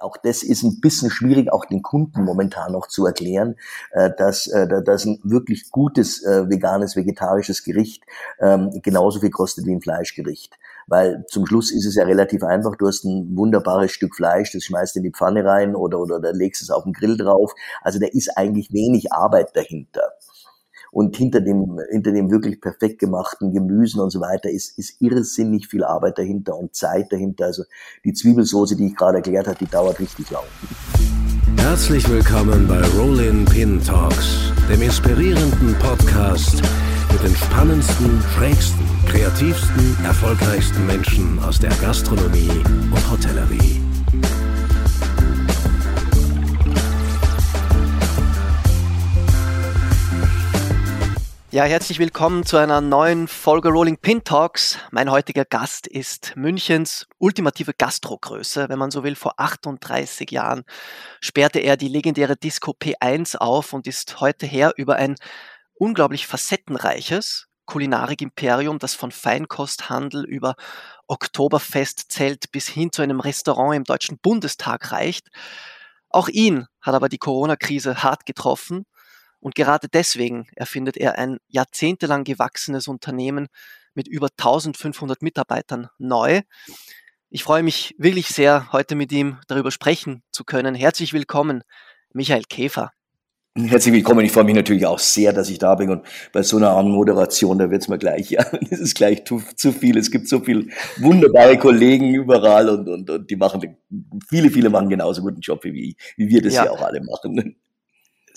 auch das ist ein bisschen schwierig, auch den Kunden momentan noch zu erklären, äh, dass, äh, dass ein wirklich gutes äh, veganes, vegetarisches Gericht ähm, genauso viel kostet wie ein Fleischgericht. Weil zum Schluss ist es ja relativ einfach. Du hast ein wunderbares Stück Fleisch, das schmeißt in die Pfanne rein oder, oder da legst es auf den Grill drauf. Also da ist eigentlich wenig Arbeit dahinter. Und hinter dem, hinter dem wirklich perfekt gemachten Gemüsen und so weiter ist, ist irrsinnig viel Arbeit dahinter und Zeit dahinter. Also die Zwiebelsoße, die ich gerade erklärt habe, die dauert richtig lang. Herzlich willkommen bei Rollin Pin Talks, dem inspirierenden Podcast mit den spannendsten, schrägsten, kreativsten, erfolgreichsten Menschen aus der Gastronomie und Hotellerie. Ja, herzlich willkommen zu einer neuen Folge Rolling Pin Talks. Mein heutiger Gast ist Münchens ultimative Gastrogröße. Wenn man so will, vor 38 Jahren sperrte er die legendäre Disco P1 auf und ist heute her über ein unglaublich facettenreiches Kulinarikimperium, das von Feinkosthandel über Oktoberfestzelt bis hin zu einem Restaurant im Deutschen Bundestag reicht. Auch ihn hat aber die Corona-Krise hart getroffen und gerade deswegen erfindet er ein jahrzehntelang gewachsenes Unternehmen mit über 1500 Mitarbeitern neu. Ich freue mich wirklich sehr, heute mit ihm darüber sprechen zu können. Herzlich willkommen, Michael Käfer. Herzlich willkommen. Ich freue mich natürlich auch sehr, dass ich da bin. Und bei so einer Anmoderation, da wird es mir gleich, ja, es ist gleich zu, zu, viel. Es gibt so viele wunderbare Kollegen überall und, und, und die machen, viele, viele machen genauso guten Job wie, wie wir das ja, ja auch alle machen.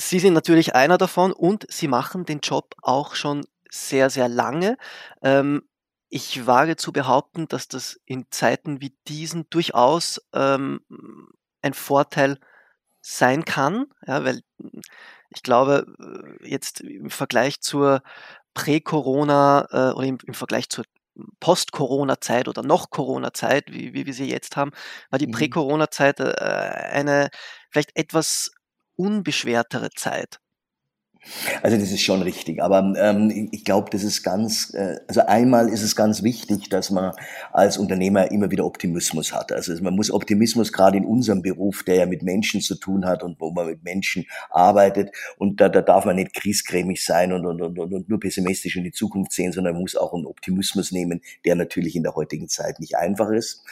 Sie sind natürlich einer davon und Sie machen den Job auch schon sehr, sehr lange. Ähm, ich wage zu behaupten, dass das in Zeiten wie diesen durchaus ähm, ein Vorteil sein kann, ja, weil ich glaube, äh, jetzt im Vergleich zur Prä-Corona äh, oder im, im, Vergleich zur Post-Corona-Zeit oder noch Corona-Zeit, wie, wie wir sie jetzt haben, war die mhm. Prä-Corona-Zeit äh, eine vielleicht etwas unbeschwertere Zeit. Also das ist schon richtig, aber ähm, ich glaube, das ist ganz, äh, also einmal ist es ganz wichtig, dass man als Unternehmer immer wieder Optimismus hat. Also man muss Optimismus gerade in unserem Beruf, der ja mit Menschen zu tun hat und wo man mit Menschen arbeitet und da, da darf man nicht kriesgrämig sein und, und, und, und nur pessimistisch in die Zukunft sehen, sondern man muss auch einen Optimismus nehmen, der natürlich in der heutigen Zeit nicht einfach ist.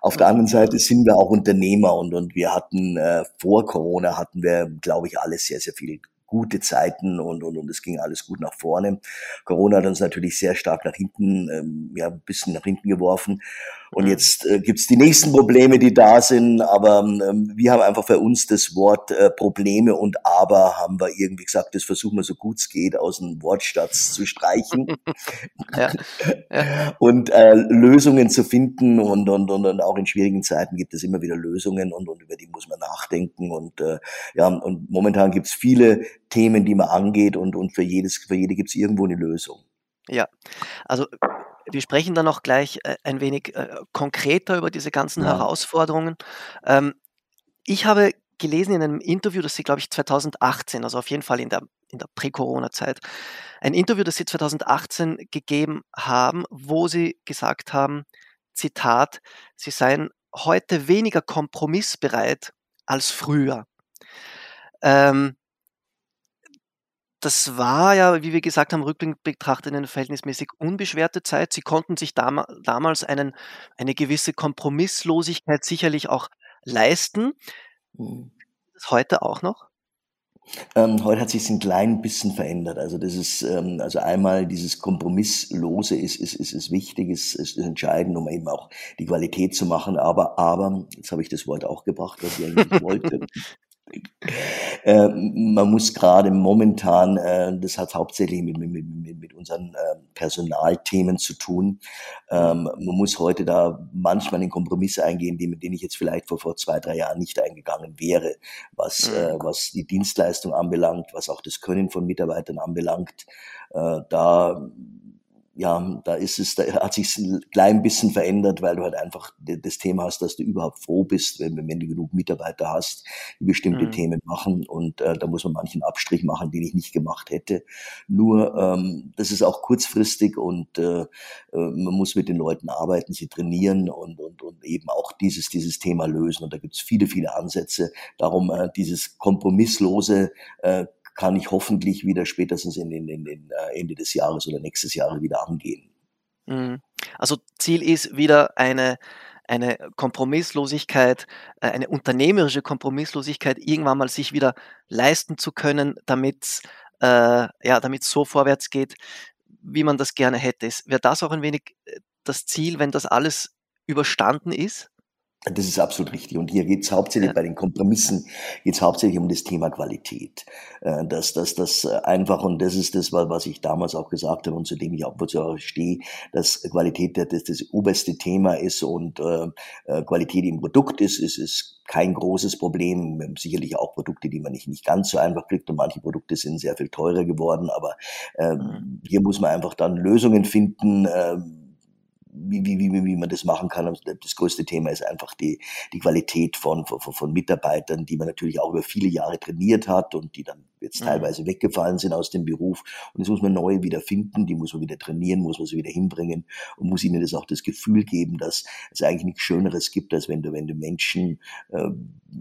Auf der anderen Seite sind wir auch Unternehmer und, und wir hatten äh, vor Corona hatten wir, glaube ich, alles sehr, sehr viel gute Zeiten und, und, und es ging alles gut nach vorne. Corona hat uns natürlich sehr stark nach hinten, ähm, ja, ein bisschen nach hinten geworfen. Und jetzt äh, gibt's die nächsten Probleme, die da sind, aber ähm, wir haben einfach für uns das Wort äh, Probleme und aber haben wir irgendwie gesagt, das versuchen wir so gut es geht aus dem Wortschatz zu streichen ja. Ja. und äh, Lösungen zu finden und, und, und, und auch in schwierigen Zeiten gibt es immer wieder Lösungen und, und über die muss man nachdenken und äh, ja und momentan gibt's viele Themen, die man angeht und, und für jedes für jede gibt's irgendwo eine Lösung. Ja, also wir sprechen dann auch gleich äh, ein wenig äh, konkreter über diese ganzen ja. Herausforderungen. Ähm, ich habe gelesen in einem Interview, das Sie, glaube ich, 2018, also auf jeden Fall in der, in der Prä-Corona-Zeit, ein Interview, das Sie 2018 gegeben haben, wo Sie gesagt haben, Zitat, Sie seien heute weniger kompromissbereit als früher. Ähm, das war ja, wie wir gesagt haben, rückblickend betrachtet eine verhältnismäßig unbeschwerte Zeit. Sie konnten sich dam damals einen, eine gewisse Kompromisslosigkeit sicherlich auch leisten. Mhm. Das heute auch noch? Ähm, heute hat sich ein klein bisschen verändert. Also das ist, ähm, also einmal dieses Kompromisslose ist, ist, ist, ist wichtig, ist, ist entscheidend, um eben auch die Qualität zu machen. Aber, aber, jetzt habe ich das Wort auch gebracht, was ich eigentlich wollte. Äh, man muss gerade momentan, äh, das hat hauptsächlich mit, mit, mit, mit unseren äh, Personalthemen zu tun. Ähm, man muss heute da manchmal in Kompromisse eingehen, die, mit denen ich jetzt vielleicht vor, vor zwei, drei Jahren nicht eingegangen wäre, was, mhm. äh, was die Dienstleistung anbelangt, was auch das Können von Mitarbeitern anbelangt. Äh, da ja, da ist es, da hat sich ein klein bisschen verändert, weil du halt einfach das Thema hast, dass du überhaupt froh bist, wenn, wenn du genug Mitarbeiter hast, die bestimmte mhm. Themen machen und äh, da muss man manchen Abstrich machen, den ich nicht gemacht hätte. Nur ähm, das ist auch kurzfristig und äh, äh man muss mit den Leuten arbeiten, sie trainieren und, und, und eben auch dieses, dieses Thema lösen. Und da gibt es viele, viele Ansätze. Darum äh, dieses kompromisslose äh, kann ich hoffentlich wieder spätestens in, in, in, in äh, Ende des Jahres oder nächstes Jahres wieder angehen. Mhm. Also Ziel ist wieder eine, eine Kompromisslosigkeit, äh, eine unternehmerische Kompromisslosigkeit, irgendwann mal sich wieder leisten zu können, damit äh, ja, so vorwärts geht, wie man das gerne hätte. Wäre das auch ein wenig äh, das Ziel, wenn das alles überstanden ist? Das ist absolut richtig. Und hier geht es hauptsächlich ja. bei den Kompromissen, geht es hauptsächlich um das Thema Qualität. Äh, dass das, das einfach, und das ist das, was ich damals auch gesagt habe und zu dem ich auch, wozu auch stehe, dass Qualität das, das oberste Thema ist und äh, äh, Qualität im Produkt ist, ist, ist kein großes Problem. Sicherlich auch Produkte, die man nicht, nicht ganz so einfach kriegt und manche Produkte sind sehr viel teurer geworden, aber äh, mhm. hier muss man einfach dann Lösungen finden, äh, wie, wie, wie, wie man das machen kann. Das größte Thema ist einfach die, die Qualität von, von, von Mitarbeitern, die man natürlich auch über viele Jahre trainiert hat und die dann jetzt mhm. teilweise weggefallen sind aus dem Beruf. Und das muss man neu wieder finden, die muss man wieder trainieren, muss man sie wieder hinbringen und muss ihnen das auch das Gefühl geben, dass es eigentlich nichts Schöneres gibt, als wenn du, wenn du Menschen, äh,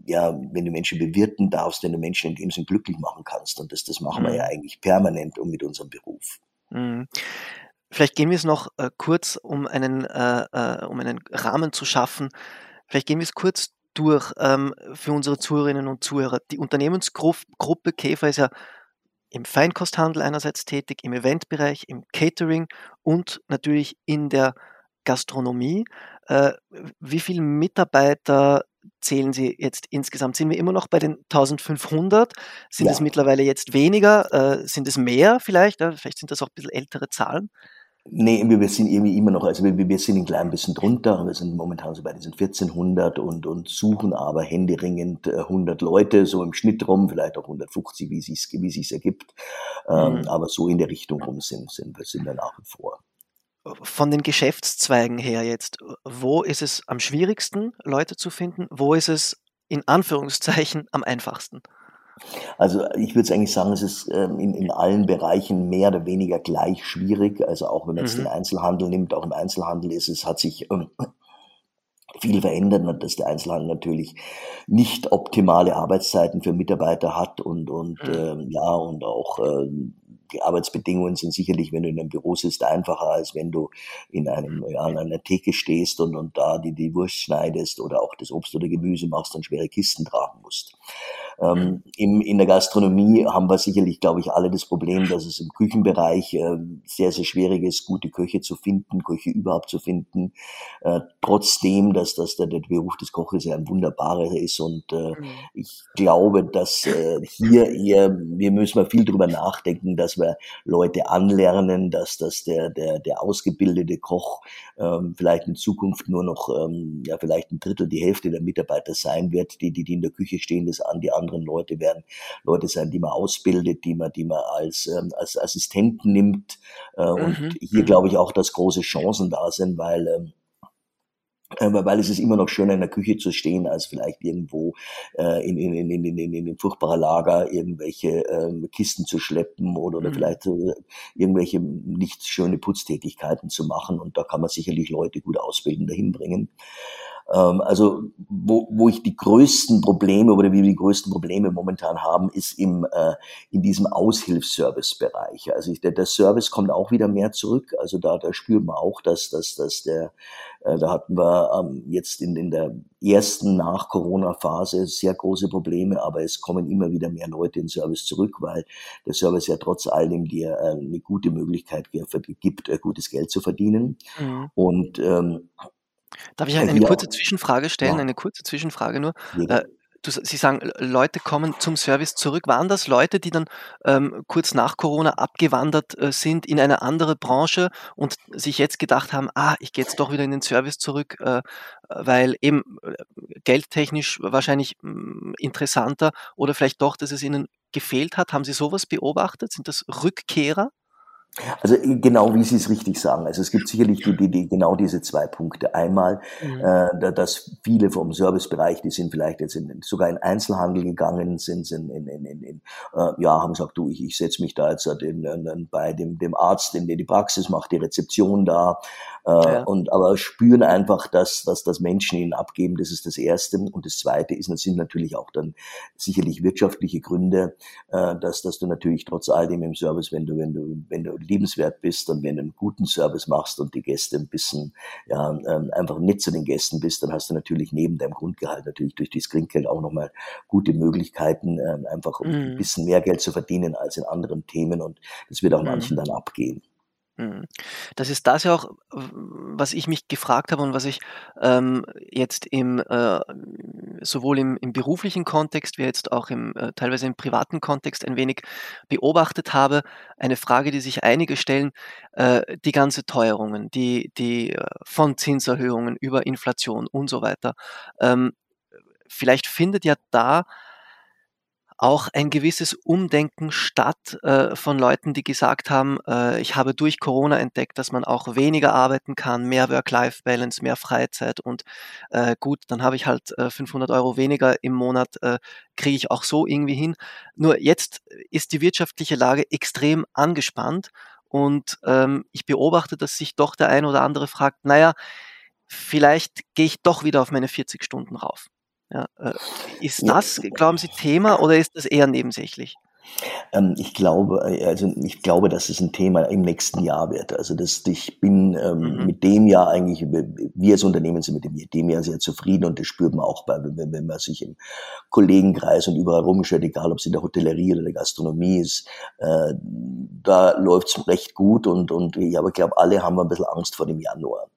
ja, wenn du Menschen bewirten darfst, wenn du Menschen in dem Sinn glücklich machen kannst. Und das, das machen mhm. wir ja eigentlich permanent und mit unserem Beruf. Mhm. Vielleicht gehen wir es noch äh, kurz, um einen, äh, äh, um einen Rahmen zu schaffen. Vielleicht gehen wir es kurz durch ähm, für unsere Zuhörerinnen und Zuhörer. Die Unternehmensgruppe Käfer ist ja im Feinkosthandel einerseits tätig, im Eventbereich, im Catering und natürlich in der Gastronomie. Äh, wie viele Mitarbeiter zählen Sie jetzt insgesamt? Sind wir immer noch bei den 1500? Sind ja. es mittlerweile jetzt weniger? Äh, sind es mehr vielleicht? Ja, vielleicht sind das auch ein bisschen ältere Zahlen. Nee, wir sind irgendwie immer noch, also wir, wir sind ein klein bisschen drunter. Wir sind momentan so bei diesen 1400 und, und suchen aber händeringend 100 äh, Leute, so im Schnitt rum, vielleicht auch 150, wie sich's, wie sich's ergibt. Ähm, mhm. Aber so in der Richtung rum sind, sind, sind wir nach wie vor. Von den Geschäftszweigen her jetzt, wo ist es am schwierigsten, Leute zu finden? Wo ist es in Anführungszeichen am einfachsten? Also ich würde eigentlich sagen, es ist ähm, in, in allen Bereichen mehr oder weniger gleich schwierig. Also auch wenn man jetzt mhm. den Einzelhandel nimmt, auch im Einzelhandel ist es, hat sich ähm, viel verändert, dass der Einzelhandel natürlich nicht optimale Arbeitszeiten für Mitarbeiter hat und, und mhm. äh, ja, und auch äh, die Arbeitsbedingungen sind sicherlich, wenn du in einem Büro sitzt, einfacher, als wenn du in einem, ja, an einer Theke stehst und, und da die, die Wurst schneidest oder auch das Obst oder Gemüse machst und schwere Kisten tragen musst. Ähm, im, in der Gastronomie haben wir sicherlich, glaube ich, alle das Problem, dass es im Küchenbereich äh, sehr, sehr schwierig ist, gute Köche zu finden, Köche überhaupt zu finden. Äh, trotzdem, dass, dass der, der Beruf des Koches ja ein wunderbarer ist und äh, mhm. ich glaube, dass äh, hier eher, wir müssen mal viel drüber nachdenken, dass wir Leute anlernen, dass, dass der, der, der ausgebildete Koch ähm, vielleicht in Zukunft nur noch, ähm, ja, vielleicht ein Drittel, die Hälfte der Mitarbeiter sein wird, die, die, die in der Küche stehen, das an die anderen Leute werden Leute sein, die man ausbildet, die man, die man als, ähm, als Assistenten nimmt. Äh, mhm. Und hier glaube ich auch, dass große Chancen da sind, weil ähm, äh, weil es ist immer noch schöner in der Küche zu stehen, als vielleicht irgendwo äh, in, in, in, in, in, in furchtbarer Lager irgendwelche ähm, Kisten zu schleppen oder, oder mhm. vielleicht äh, irgendwelche nicht schöne Putztätigkeiten zu machen. Und da kann man sicherlich Leute gut ausbilden, dahin bringen. Ähm, also wo, wo ich die größten Probleme oder wie wir die größten Probleme momentan haben, ist im, äh, in diesem Aushilfsservice-Bereich. Also ich, der, der Service kommt auch wieder mehr zurück. Also da, da spüren wir auch, dass, dass, dass der, äh, da hatten wir ähm, jetzt in, in der ersten Nach-Corona-Phase sehr große Probleme, aber es kommen immer wieder mehr Leute in Service zurück, weil der Service ja trotz allem dir äh, eine gute Möglichkeit gibt, äh, gutes Geld zu verdienen. Mhm. Und ähm, Darf ich eine, eine kurze Zwischenfrage stellen? Ja. Eine kurze Zwischenfrage nur. Ja. Äh, Sie sagen, Leute kommen zum Service zurück. Waren das Leute, die dann ähm, kurz nach Corona abgewandert äh, sind in eine andere Branche und sich jetzt gedacht haben, ah, ich gehe jetzt doch wieder in den Service zurück, äh, weil eben äh, geldtechnisch wahrscheinlich mh, mm, interessanter oder vielleicht doch, dass es ihnen gefehlt hat? Haben Sie sowas beobachtet? Sind das Rückkehrer? Also äh, genau wie Sie es richtig sagen. Also es gibt sicherlich die, die, die, genau diese zwei Punkte. Einmal, mhm. äh, dass viele vom Servicebereich, die sind vielleicht jetzt in, sogar in Einzelhandel gegangen, sind, sind in, in, in, in äh, ja, haben gesagt, du, ich, ich setze mich da jetzt in, in, bei dem, dem Arzt in die Praxis, mache die Rezeption da ja. und aber spüren einfach, dass, dass das Menschen ihnen abgeben. Das ist das Erste. Und das Zweite ist, das sind natürlich auch dann sicherlich wirtschaftliche Gründe, äh, dass, dass du natürlich trotz all dem im Service, wenn du, wenn du, wenn du liebenswert bist und wenn du einen guten Service machst und die Gäste ein bisschen, ja, ähm, einfach nett zu den Gästen bist, dann hast du natürlich neben deinem Grundgehalt natürlich durch das Trinkgeld auch nochmal gute Möglichkeiten, ähm, einfach um mhm. ein bisschen mehr Geld zu verdienen als in anderen Themen und das wird auch mhm. manchen dann abgehen. Mhm. Das ist das ja auch, was ich mich gefragt habe und was ich ähm, jetzt im äh, sowohl im, im, beruflichen Kontext wie jetzt auch im äh, teilweise im privaten Kontext ein wenig beobachtet habe. Eine Frage, die sich einige stellen: äh, Die ganze Teuerungen, die, die äh, von Zinserhöhungen über Inflation und so weiter. Ähm, vielleicht findet ja da auch ein gewisses Umdenken statt äh, von Leuten, die gesagt haben, äh, ich habe durch Corona entdeckt, dass man auch weniger arbeiten kann, mehr Work-Life-Balance, mehr Freizeit und äh, gut, dann habe ich halt 500 äh, Euro weniger im Monat, äh, kriege ich auch so irgendwie hin. Nur jetzt ist die wirtschaftliche Lage extrem angespannt und ähm, ich beobachte, dass sich doch der ein oder andere fragt, naja, vielleicht gehe ich doch wieder auf meine 40 Stunden rauf. Ja, äh, ist das, glauben Sie, Thema oder ist das eher nebensächlich? Ähm, ich glaube, äh, also ich glaube, dass es ein Thema im nächsten Jahr wird. Also dass ich bin ähm, mhm. mit dem Jahr eigentlich, wir als Unternehmen sind mit dem, Jahr sehr zufrieden und das spürt man auch bei, wenn, wenn man sich im Kollegenkreis und überall rumschaut, egal ob es in der Hotellerie oder der Gastronomie ist, äh, da läuft es recht gut und, und ich aber glaube, alle haben ein bisschen Angst vor dem Januar.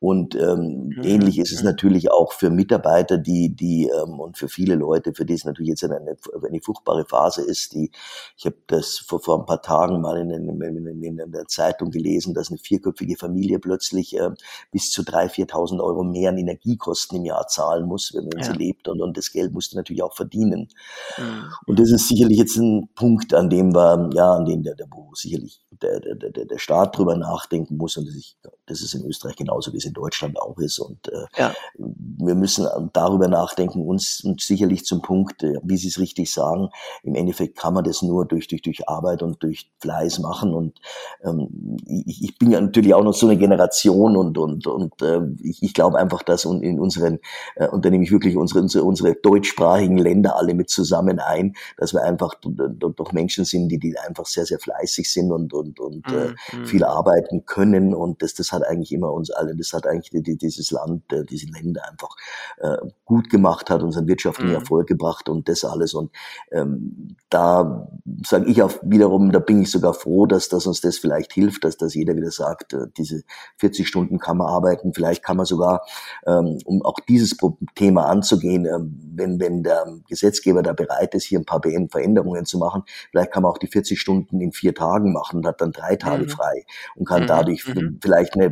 Und ähm, mhm. ähnlich ist es natürlich auch für Mitarbeiter, die, die ähm, und für viele Leute, für die es natürlich jetzt eine, eine furchtbare Phase ist. Die, ich habe das vor, vor ein paar Tagen mal in, in, in, in der Zeitung gelesen, dass eine vierköpfige Familie plötzlich äh, bis zu 3.000, 4.000 Euro mehr an Energiekosten im Jahr zahlen muss, wenn, wenn ja. sie lebt. Und, und das Geld musste natürlich auch verdienen. Mhm. Und das ist sicherlich jetzt ein Punkt, an dem wir, ja, an dem der, der wo sicherlich der, der, der, der Staat drüber nachdenken muss. Und das, ich, das ist in Österreich genauso wie es in Deutschland auch ist. Und äh, ja. wir müssen darüber nachdenken, uns und sicherlich zum Punkt, äh, wie Sie es richtig sagen, im Endeffekt kann man das nur durch, durch, durch Arbeit und durch Fleiß machen. Und ähm, ich, ich bin ja natürlich auch noch so eine Generation und, und, und äh, ich, ich glaube einfach, dass in unseren, äh, und da nehme ich wirklich unsere, unsere, unsere deutschsprachigen Länder alle mit zusammen ein, dass wir einfach doch Menschen sind, die, die einfach sehr, sehr fleißig sind und, und, und äh, mhm. viel arbeiten können. Und das, das hat eigentlich immer uns alle, das hat eigentlich die, die, dieses Land, äh, diese Länder einfach äh, gut gemacht hat, unseren wirtschaftlichen mhm. Erfolg gebracht und das alles. Und ähm, da sage ich auch wiederum, da bin ich sogar froh, dass, dass uns das vielleicht hilft, dass, dass jeder wieder sagt, äh, diese 40 Stunden kann man arbeiten, vielleicht kann man sogar, ähm, um auch dieses Thema anzugehen, äh, wenn, wenn der Gesetzgeber da bereit ist, hier ein paar Veränderungen zu machen, vielleicht kann man auch die 40 Stunden in vier Tagen machen und hat dann drei Tage mhm. frei und kann mhm. dadurch mhm. vielleicht eine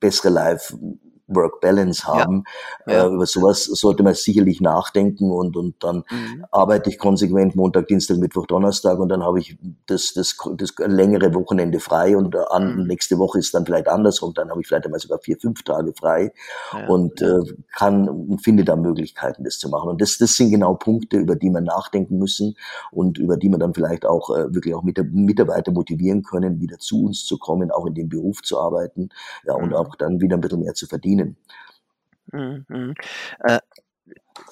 bessere Life Work-Balance haben. Ja. Ja. Äh, über sowas sollte man sicherlich nachdenken und, und dann mhm. arbeite ich konsequent Montag, Dienstag, Mittwoch, Donnerstag und dann habe ich das, das, das längere Wochenende frei und an, mhm. nächste Woche ist dann vielleicht andersrum, dann habe ich vielleicht einmal sogar vier, fünf Tage frei ja. und äh, kann und finde da Möglichkeiten, das zu machen. Und das, das sind genau Punkte, über die man nachdenken müssen und über die man dann vielleicht auch äh, wirklich auch mit Mitarbeiter motivieren können, wieder zu uns zu kommen, auch in dem Beruf zu arbeiten ja, und mhm. auch dann wieder ein bisschen mehr zu verdienen dienen. Mhm. Äh,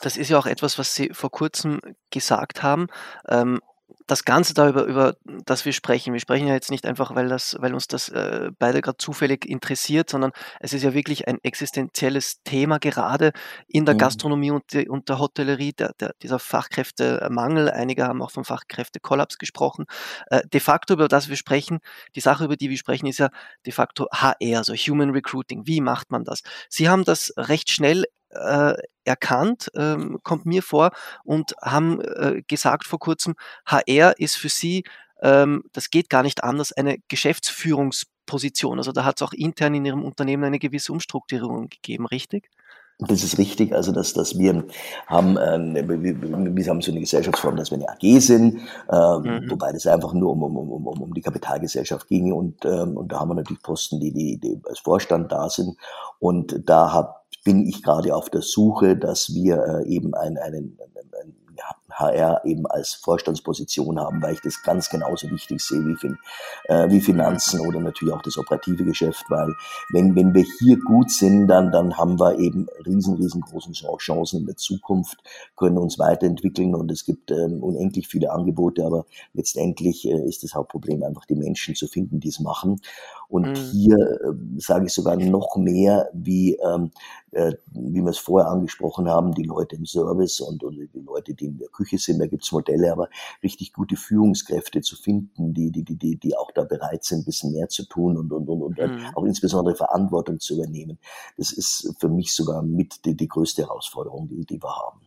das ist ja auch etwas, was Sie vor kurzem gesagt haben. Ähm, das Ganze darüber, über das wir sprechen. Wir sprechen ja jetzt nicht einfach, weil, das, weil uns das äh, beide gerade zufällig interessiert, sondern es ist ja wirklich ein existenzielles Thema, gerade in der mhm. Gastronomie und, die, und der Hotellerie, der, der, dieser Fachkräftemangel. Einige haben auch vom Fachkräftekollaps gesprochen. Äh, de facto, über das wir sprechen, die Sache, über die wir sprechen, ist ja de facto HR, also Human Recruiting. Wie macht man das? Sie haben das recht schnell äh, erkannt, ähm, kommt mir vor, und haben äh, gesagt vor kurzem, HR ist für Sie, ähm, das geht gar nicht anders, eine Geschäftsführungsposition. Also da hat es auch intern in Ihrem Unternehmen eine gewisse Umstrukturierung gegeben, richtig? Das ist richtig, also dass, dass wir haben, äh, wir, wir haben so eine Gesellschaftsform, dass wir eine AG sind, äh, mhm. wobei das einfach nur um, um, um, um, um die Kapitalgesellschaft ging und, ähm, und da haben wir natürlich Posten, die, die, die als Vorstand da sind und da hab, bin ich gerade auf der Suche, dass wir äh, eben einen, einen, einen HR eben als Vorstandsposition haben, weil ich das ganz genauso wichtig sehe wie, fin, äh, wie Finanzen oder natürlich auch das operative Geschäft, weil wenn, wenn wir hier gut sind, dann, dann haben wir eben riesen, riesengroße Chancen in der Zukunft, können uns weiterentwickeln und es gibt ähm, unendlich viele Angebote, aber letztendlich äh, ist das Hauptproblem einfach die Menschen zu finden, die es machen. Und mhm. hier äh, sage ich sogar noch mehr, wie, ähm, äh, wie wir es vorher angesprochen haben, die Leute im Service und, und die Leute, die in der Küche sind, da gibt's Modelle, aber richtig gute Führungskräfte zu finden, die, die, die, die, die auch da bereit sind, ein bisschen mehr zu tun und, und, und, und mhm. auch insbesondere Verantwortung zu übernehmen. Das ist für mich sogar mit die, die größte Herausforderung, die, die wir haben.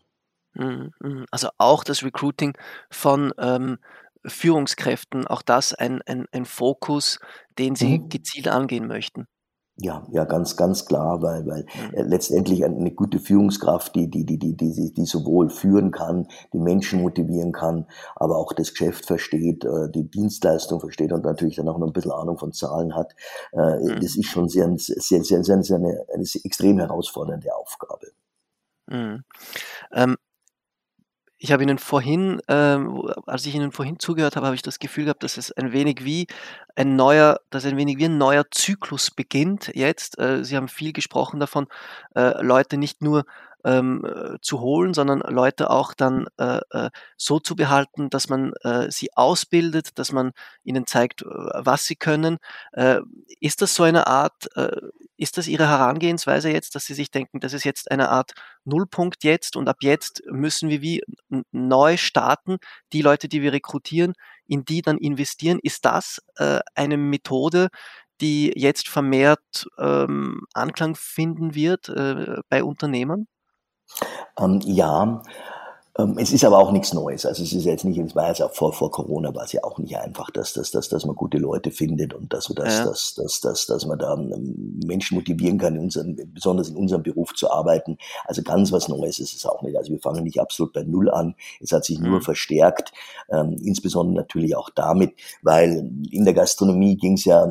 Mhm, mhm. Also auch das Recruiting von ähm, Führungskräften, auch das ein, ein, ein Fokus, den Sie mhm. gezielt angehen möchten? Ja, ja, ganz, ganz klar, weil, weil mhm. äh, letztendlich eine gute Führungskraft, die, die, die, die, die, die sowohl führen kann, die Menschen motivieren kann, aber auch das Geschäft versteht, äh, die Dienstleistung versteht und natürlich dann auch noch ein bisschen Ahnung von Zahlen hat, äh, mhm. das ist schon sehr, sehr, sehr, sehr, sehr eine, eine extrem herausfordernde Aufgabe. Mhm. Ähm, ich habe Ihnen vorhin, ähm, als ich Ihnen vorhin zugehört habe, habe ich das Gefühl gehabt, dass es ein wenig wie ein neuer, dass ein wenig wie ein neuer Zyklus beginnt jetzt. Äh, Sie haben viel gesprochen davon, äh, Leute nicht nur ähm, äh, zu holen, sondern Leute auch dann äh, äh, so zu behalten, dass man äh, sie ausbildet, dass man ihnen zeigt, was sie können. Ist das so eine Art, ist das Ihre Herangehensweise jetzt, dass Sie sich denken, das ist jetzt eine Art Nullpunkt jetzt und ab jetzt müssen wir wie neu starten, die Leute, die wir rekrutieren, in die dann investieren? Ist das äh, eine Methode, die jetzt vermehrt ähm, Anklang finden wird äh, bei Unternehmern? Ähm, ja, es ist aber auch nichts Neues. Also es ist jetzt nicht, es war jetzt auch vor, vor Corona war es ja auch nicht einfach, dass, dass, dass, dass man gute Leute findet und dass, dass, ja. dass, dass, dass, dass man da ähm, Menschen motivieren kann, in unserem, besonders in unserem Beruf zu arbeiten. Also ganz was Neues ist es auch nicht. Also wir fangen nicht absolut bei Null an. Es hat sich nur mhm. verstärkt, ähm, insbesondere natürlich auch damit, weil in der Gastronomie ging es ja,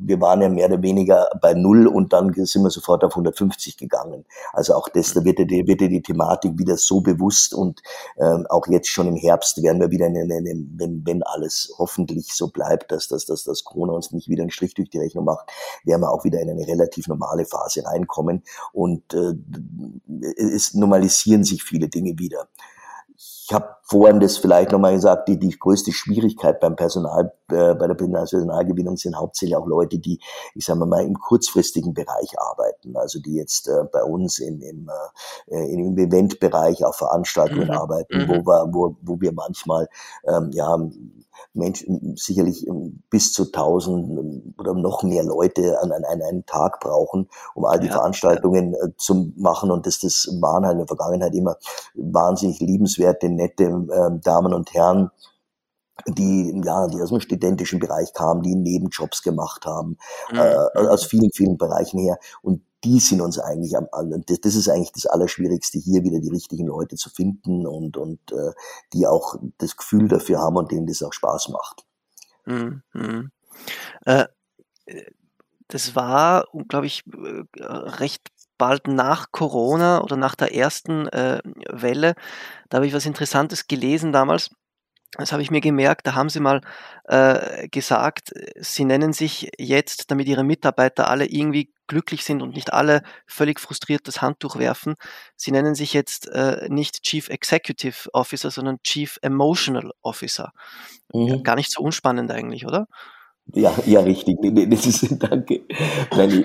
wir waren ja mehr oder weniger bei Null und dann sind wir sofort auf 150 gegangen. Also auch das, da wird ja die, wird ja die Thematik wieder so bewusst und ähm, auch jetzt schon im Herbst werden wir wieder, eine, eine, wenn, wenn alles hoffentlich so bleibt, dass, dass, dass, dass Corona uns nicht wieder einen Strich durch die Rechnung macht, werden wir auch wieder in eine relativ normale Phase reinkommen und äh, es normalisieren sich viele Dinge wieder. Ich habe vorhin das vielleicht nochmal gesagt, die, die größte Schwierigkeit beim Personal, äh, bei der Personalgewinnung sind hauptsächlich auch Leute, die, ich sage mal, im kurzfristigen Bereich arbeiten. Also die jetzt äh, bei uns im, im, äh, im Eventbereich auf Veranstaltungen mhm. arbeiten, mhm. wo, wir, wo, wo wir manchmal ähm, ja, Menschen sicherlich ähm, bis zu tausend ähm, oder noch mehr Leute an, an, an einem Tag brauchen, um all die ja, Veranstaltungen. Äh, zu machen. Und das, das waren halt in der Vergangenheit immer wahnsinnig liebenswerte, nette äh, Damen und Herren, die, ja, die aus dem studentischen Bereich kamen, die Nebenjobs gemacht haben, mhm. äh, aus vielen, vielen Bereichen her. Und die sind uns eigentlich am. Das, das ist eigentlich das Allerschwierigste, hier wieder die richtigen Leute zu finden und, und äh, die auch das Gefühl dafür haben und denen das auch Spaß macht. Mhm. mhm. Äh, das war, glaube ich, äh, recht bald nach Corona oder nach der ersten äh, Welle. Da habe ich was Interessantes gelesen damals. Das habe ich mir gemerkt, da haben sie mal äh, gesagt, sie nennen sich jetzt, damit ihre Mitarbeiter alle irgendwie glücklich sind und nicht alle völlig frustriert das Handtuch werfen, sie nennen sich jetzt äh, nicht Chief Executive Officer, sondern Chief Emotional Officer. Mhm. Gar nicht so unspannend eigentlich, oder? Ja, ja, richtig. Das ist, danke. Nein,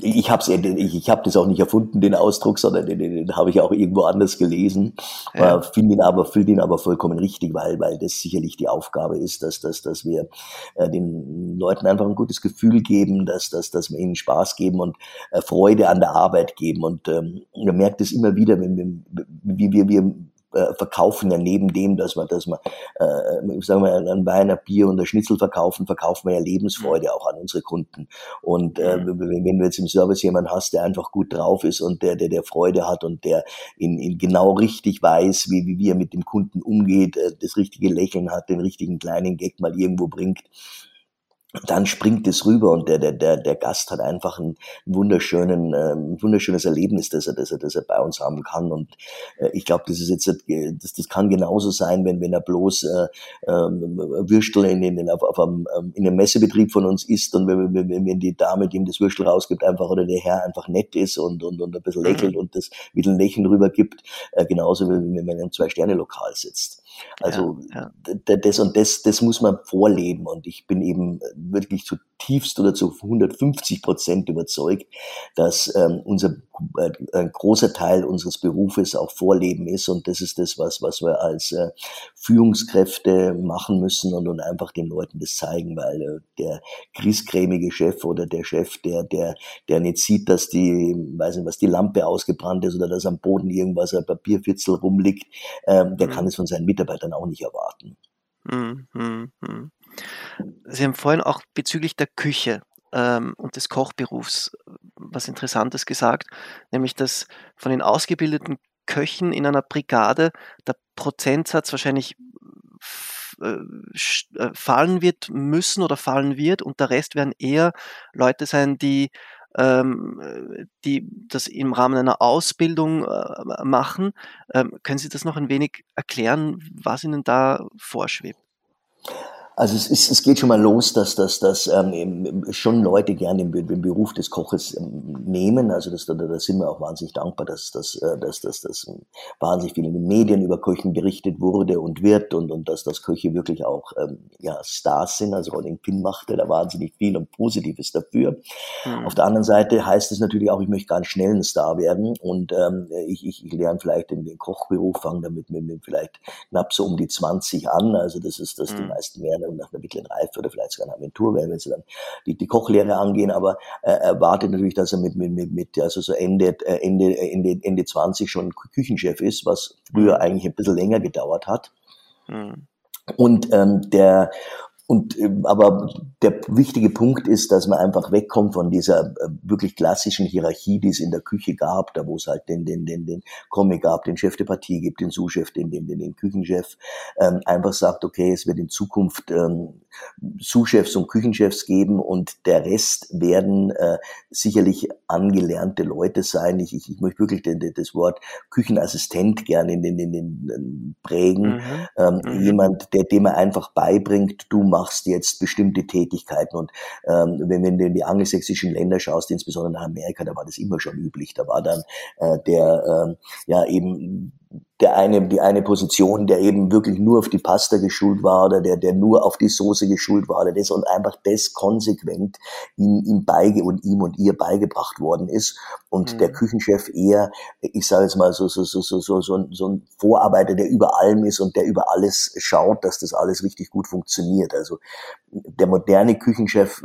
ich ich habe ich, ich hab das auch nicht erfunden, den Ausdruck, sondern den, den habe ich auch irgendwo anders gelesen. Ja. Äh, finde ihn aber, finde ihn aber vollkommen richtig, weil, weil das sicherlich die Aufgabe ist, dass, dass, dass wir äh, den Leuten einfach ein gutes Gefühl geben, dass, dass, dass wir ihnen Spaß geben und äh, Freude an der Arbeit geben. Und ähm, man merkt es immer wieder, wenn wir, wie wir, wir äh, verkaufen ja neben dem, dass wir, dass wir, äh, sagen wir, ein Wein, ein Bier und ein Schnitzel verkaufen, verkaufen wir ja Lebensfreude auch an unsere Kunden. Und äh, mhm. wenn du jetzt im Service jemanden hast, der einfach gut drauf ist und der, der, der Freude hat und der in, in genau richtig weiß, wie, wie, wie er mit dem Kunden umgeht, äh, das richtige Lächeln hat, den richtigen kleinen Gag mal irgendwo bringt, dann springt es rüber und der, der, der, der Gast hat einfach ein, wunderschönen, äh, ein wunderschönes Erlebnis, das er, das er, das er bei uns haben kann. Und äh, ich glaube, das ist jetzt, das, das kann genauso sein, wenn, wenn er bloß äh, äh, Würstel in, in, auf, auf einem, ähm, in einem Messebetrieb von uns isst und wenn, wenn, wenn die Dame, die ihm das Würstel rausgibt, einfach oder der Herr einfach nett ist und, und, und ein bisschen lächelt und das mit ein Lächeln rübergibt, äh, genauso wie wenn man in einem Zwei-Sterne-Lokal sitzt. Also ja, ja. das und das, das muss man vorleben und ich bin eben wirklich zutiefst oder zu 150 Prozent überzeugt, dass ähm, unser ein großer Teil unseres Berufes auch Vorleben ist und das ist das, was was wir als äh, Führungskräfte machen müssen und, und einfach den Leuten das zeigen, weil äh, der griesgrämige Chef oder der Chef, der der der nicht sieht, dass die, weiß nicht was, die Lampe ausgebrannt ist oder dass am Boden irgendwas ein Papierfitzel rumliegt, ähm, der mhm. kann es von seinen Mitarbeitern auch nicht erwarten. Mhm. Mhm. Sie haben vorhin auch bezüglich der Küche ähm, und des Kochberufs äh, was Interessantes gesagt, nämlich dass von den ausgebildeten Köchen in einer Brigade der Prozentsatz wahrscheinlich äh, äh, fallen wird müssen oder fallen wird und der Rest werden eher Leute sein, die ähm, die das im Rahmen einer Ausbildung äh, machen. Ähm, können Sie das noch ein wenig erklären, was Ihnen da vorschwebt? Also es, ist, es geht schon mal los, dass, dass, dass ähm, schon Leute gerne den, den Beruf des Koches ähm, nehmen. Also das, da, da sind wir auch wahnsinnig dankbar, dass, dass, äh, dass, dass, dass wahnsinnig viel in den Medien über Köchen berichtet wurde und wird und, und dass das Köche wirklich auch ähm, ja, Stars sind. Also Rolling Pin machte da wahnsinnig viel und Positives dafür. Mhm. Auf der anderen Seite heißt es natürlich auch, ich möchte ganz schnell ein Star werden und ähm, ich, ich, ich lerne vielleicht den, den Kochberuf, fange damit mit, mit vielleicht knapp so um die 20 an. Also das ist, dass mhm. die hm. meisten werden nach, nach einer mittleren Reife oder vielleicht sogar einer werden, wenn sie dann die, die Kochlehre angehen, aber äh, erwartet natürlich, dass er mit, mit, mit, mit also so Ende, äh, Ende, Ende, Ende 20 schon Küchenchef ist, was früher mhm. eigentlich ein bisschen länger gedauert hat. Mhm. Und ähm, der und ähm, aber der wichtige Punkt ist, dass man einfach wegkommt von dieser äh, wirklich klassischen Hierarchie, die es in der Küche gab, da wo es halt den den den den Comic gab, den Chef de Partie gibt, den Sous-Chef, den den den, den Küchenchef, ähm, einfach sagt, okay, es wird in Zukunft ähm, Sous-Chefs und Küchenchefs geben und der Rest werden äh, sicherlich angelernte Leute sein. Ich, ich, ich möchte wirklich den, den, das Wort Küchenassistent gerne in den, in den prägen. Mhm. Ähm, mhm. Jemand, der dem er einfach beibringt, du machst jetzt bestimmte Tätigkeiten. Und ähm, wenn, wenn du in die angelsächsischen Länder schaust, insbesondere nach Amerika, da war das immer schon üblich. Da war dann äh, der äh, ja eben der eine, die eine Position, der eben wirklich nur auf die Pasta geschult war oder der, der nur auf die Soße geschult war oder das und einfach das konsequent ihm, ihm beige und ihm und ihr beigebracht worden ist und mhm. der Küchenchef eher, ich sage jetzt mal so, so, so, so, so, so, so ein Vorarbeiter, der über allem ist und der über alles schaut, dass das alles richtig gut funktioniert. Also der moderne Küchenchef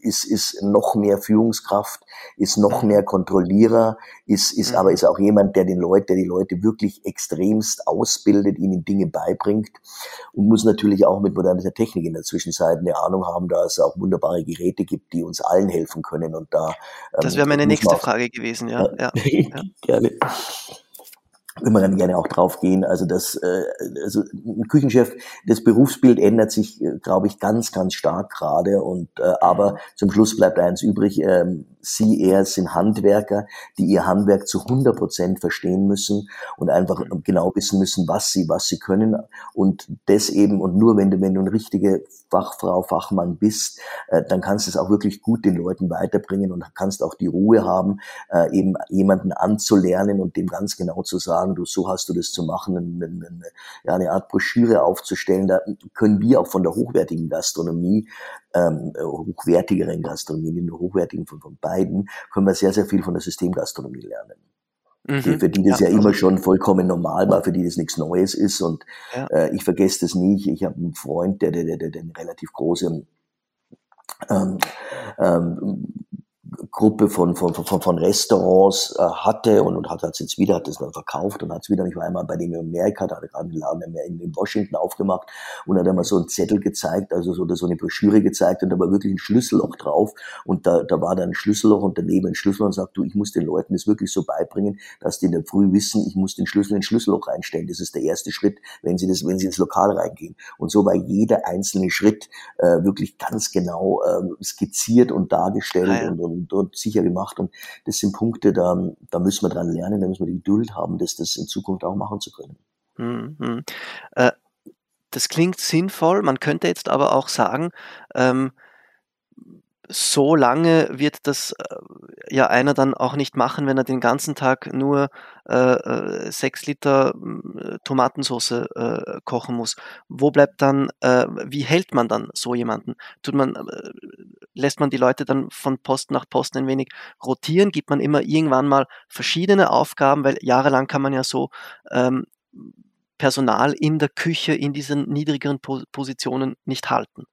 ist, ist noch mehr Führungskraft, ist noch mehr Kontrollierer, ist, ist mhm. aber ist auch jemand, der den Leute, der die Leute wirklich extremst ausbildet, ihnen Dinge beibringt und muss natürlich auch mit moderner Technik in der Zwischenzeit eine Ahnung haben, da es auch wunderbare Geräte gibt, die uns allen helfen können und da. Ähm, das wäre meine nächste Frage gewesen, ja. ja, ja. Gerne wenn wir dann gerne auch drauf gehen. Also das, äh, also ein Küchenchef, das Berufsbild ändert sich, äh, glaube ich, ganz, ganz stark gerade. Und äh, aber zum Schluss bleibt eins übrig: ähm, Sie, er sind Handwerker, die ihr Handwerk zu 100 Prozent verstehen müssen und einfach genau wissen müssen, was sie, was sie können. Und das eben und nur wenn du, wenn du eine richtige Fachfrau, Fachmann bist, äh, dann kannst du es auch wirklich gut den Leuten weiterbringen und kannst auch die Ruhe haben, äh, eben jemanden anzulernen und dem ganz genau zu sagen du, so hast du das zu machen, eine, eine, ja, eine Art Broschüre aufzustellen. Da können wir auch von der hochwertigen Gastronomie, ähm, hochwertigeren Gastronomie, nicht nur hochwertigen von, von beiden, können wir sehr, sehr viel von der Systemgastronomie lernen. Mhm. Für die das ja, ja immer schon vollkommen normal war, für die das nichts Neues ist. Und ja. äh, ich vergesse das nie. Ich habe einen Freund, der, der, der, der eine relativ große ähm, ähm, Gruppe von, von, von, von Restaurants äh, hatte und, und hat es jetzt wieder, hat es dann verkauft und hat es wieder, ich war einmal bei dem in Amerika, da hat er gerade einen Laden in, in Washington aufgemacht und hat einmal so einen Zettel gezeigt, also so, so eine Broschüre gezeigt und da war wirklich ein Schlüsselloch drauf und da, da war dann ein Schlüsselloch und daneben ein Schlüssel und sagt, du, ich muss den Leuten das wirklich so beibringen, dass die in der Früh wissen, ich muss den Schlüssel in ein Schlüsselloch reinstellen. Das ist der erste Schritt, wenn sie das, wenn sie ins Lokal reingehen. Und so war jeder einzelne Schritt äh, wirklich ganz genau äh, skizziert und dargestellt ah, ja. und, und, und sicher gemacht. Und das sind Punkte, da, da müssen wir dran lernen, da müssen wir die Geduld haben, das, das in Zukunft auch machen zu können. Mhm. Äh, das klingt sinnvoll. Man könnte jetzt aber auch sagen, ähm, so lange wird das äh, ja einer dann auch nicht machen, wenn er den ganzen Tag nur äh, äh, sechs Liter äh, Tomatensauce äh, kochen muss. Wo bleibt dann, äh, wie hält man dann so jemanden? Tut man, äh, lässt man die Leute dann von Post nach Post ein wenig rotieren? Gibt man immer irgendwann mal verschiedene Aufgaben? Weil jahrelang kann man ja so ähm, Personal in der Küche in diesen niedrigeren Positionen nicht halten.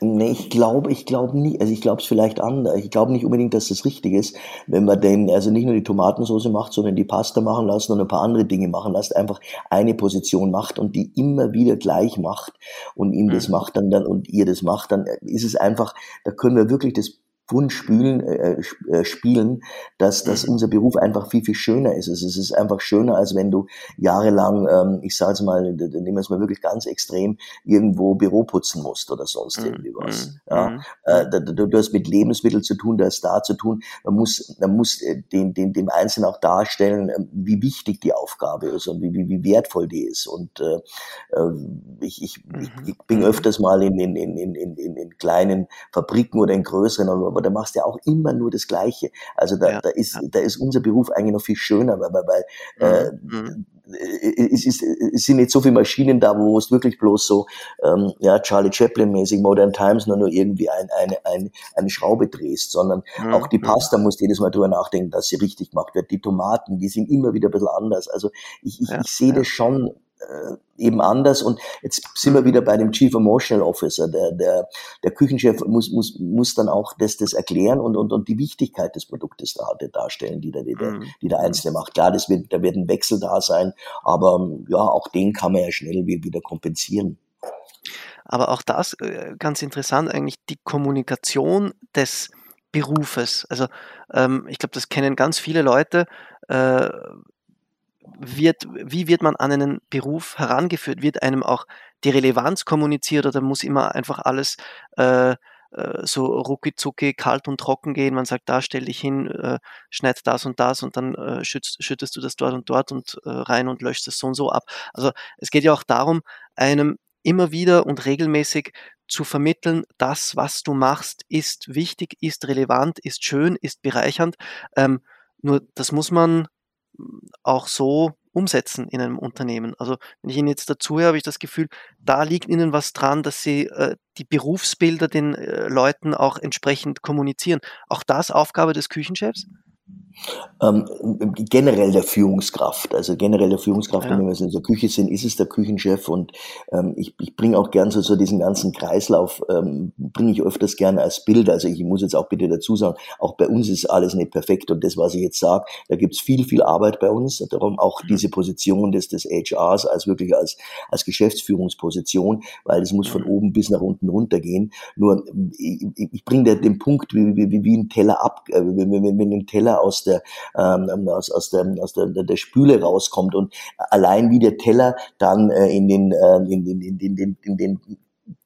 Nee, ich glaube, ich glaube nie, also ich glaube es vielleicht anders. Ich glaube nicht unbedingt, dass das richtig ist, wenn man denn also nicht nur die Tomatensauce macht, sondern die Pasta machen lassen und ein paar andere Dinge machen lässt, einfach eine Position macht und die immer wieder gleich macht und ihm das mhm. macht dann, dann und ihr das macht, dann ist es einfach, da können wir wirklich das Wunschspielen äh, äh, spielen, dass, dass mhm. unser Beruf einfach viel, viel schöner ist. Es ist einfach schöner, als wenn du jahrelang, ähm, ich sage es mal, nehmen wir es mal wirklich ganz extrem, irgendwo Büro putzen musst oder sonst mhm. irgendwie was. Mhm. Ja? Äh, du, du hast mit Lebensmitteln zu tun, du hast da zu tun. Man muss, man muss äh, den, den, dem Einzelnen auch darstellen, ähm, wie wichtig die Aufgabe ist und wie, wie, wie wertvoll die ist. Und äh, äh ich, ich, ich bin öfters mal in, in, in, in, in, in kleinen Fabriken oder in größeren, aber da machst du ja auch immer nur das Gleiche. Also da, ja, da ist, ja. da ist unser Beruf eigentlich noch viel schöner, weil, weil äh, mhm. äh, es, ist, es sind nicht so viele Maschinen da, wo es wirklich bloß so ähm, ja, Charlie Chaplin-mäßig Modern Times nur, nur irgendwie ein, eine, eine, eine Schraube drehst, sondern mhm. auch die Pasta muss jedes Mal drüber nachdenken, dass sie richtig gemacht wird. Die Tomaten, die sind immer wieder ein bisschen anders. Also ich, ich, ja, ich sehe das schon eben anders. Und jetzt sind wir wieder bei dem Chief Emotional Officer. Der, der, der Küchenchef muss, muss, muss dann auch das, das erklären und, und, und die Wichtigkeit des Produktes da, darstellen, die der, die, der, mhm. die der Einzelne macht. Klar, das wird, da wird ein Wechsel da sein, aber ja, auch den kann man ja schnell wieder kompensieren. Aber auch das, äh, ganz interessant eigentlich, die Kommunikation des Berufes. Also ähm, ich glaube, das kennen ganz viele Leute. Äh, wird, wie wird man an einen Beruf herangeführt? Wird einem auch die Relevanz kommuniziert oder muss immer einfach alles äh, äh so rucki zucki, kalt und trocken gehen? Man sagt, da stell dich hin, äh, schneid das und das und dann äh, schützt, schüttest du das dort und dort und äh, rein und löscht es so und so ab. Also es geht ja auch darum, einem immer wieder und regelmäßig zu vermitteln, das, was du machst, ist wichtig, ist relevant, ist schön, ist bereichernd. Ähm, nur das muss man auch so umsetzen in einem Unternehmen. Also wenn ich Ihnen jetzt dazu höre, habe ich das Gefühl, da liegt Ihnen was dran, dass Sie äh, die Berufsbilder den äh, Leuten auch entsprechend kommunizieren. Auch das Aufgabe des Küchenchefs? Ähm, generell der Führungskraft, also generell der Führungskraft, ja. wenn wir in der Küche sind, ist es der Küchenchef und ähm, ich, ich bringe auch gern so, so diesen ganzen Kreislauf, ähm, bringe ich öfters gerne als Bild. Also ich muss jetzt auch bitte dazu sagen, auch bei uns ist alles nicht perfekt und das, was ich jetzt sage, da gibt's viel, viel Arbeit bei uns. Darum auch mhm. diese Position des, des HRs als wirklich als, als Geschäftsführungsposition, weil es muss von mhm. oben bis nach unten runtergehen. Nur ich, ich bringe den Punkt wie, wie, wie ein Teller ab, äh, wenn, wenn, wenn ein Teller aus der, ähm, aus, aus, der, aus der, der Spüle rauskommt und allein wie der Teller dann äh, in den, äh, in, in, in, in, in, in den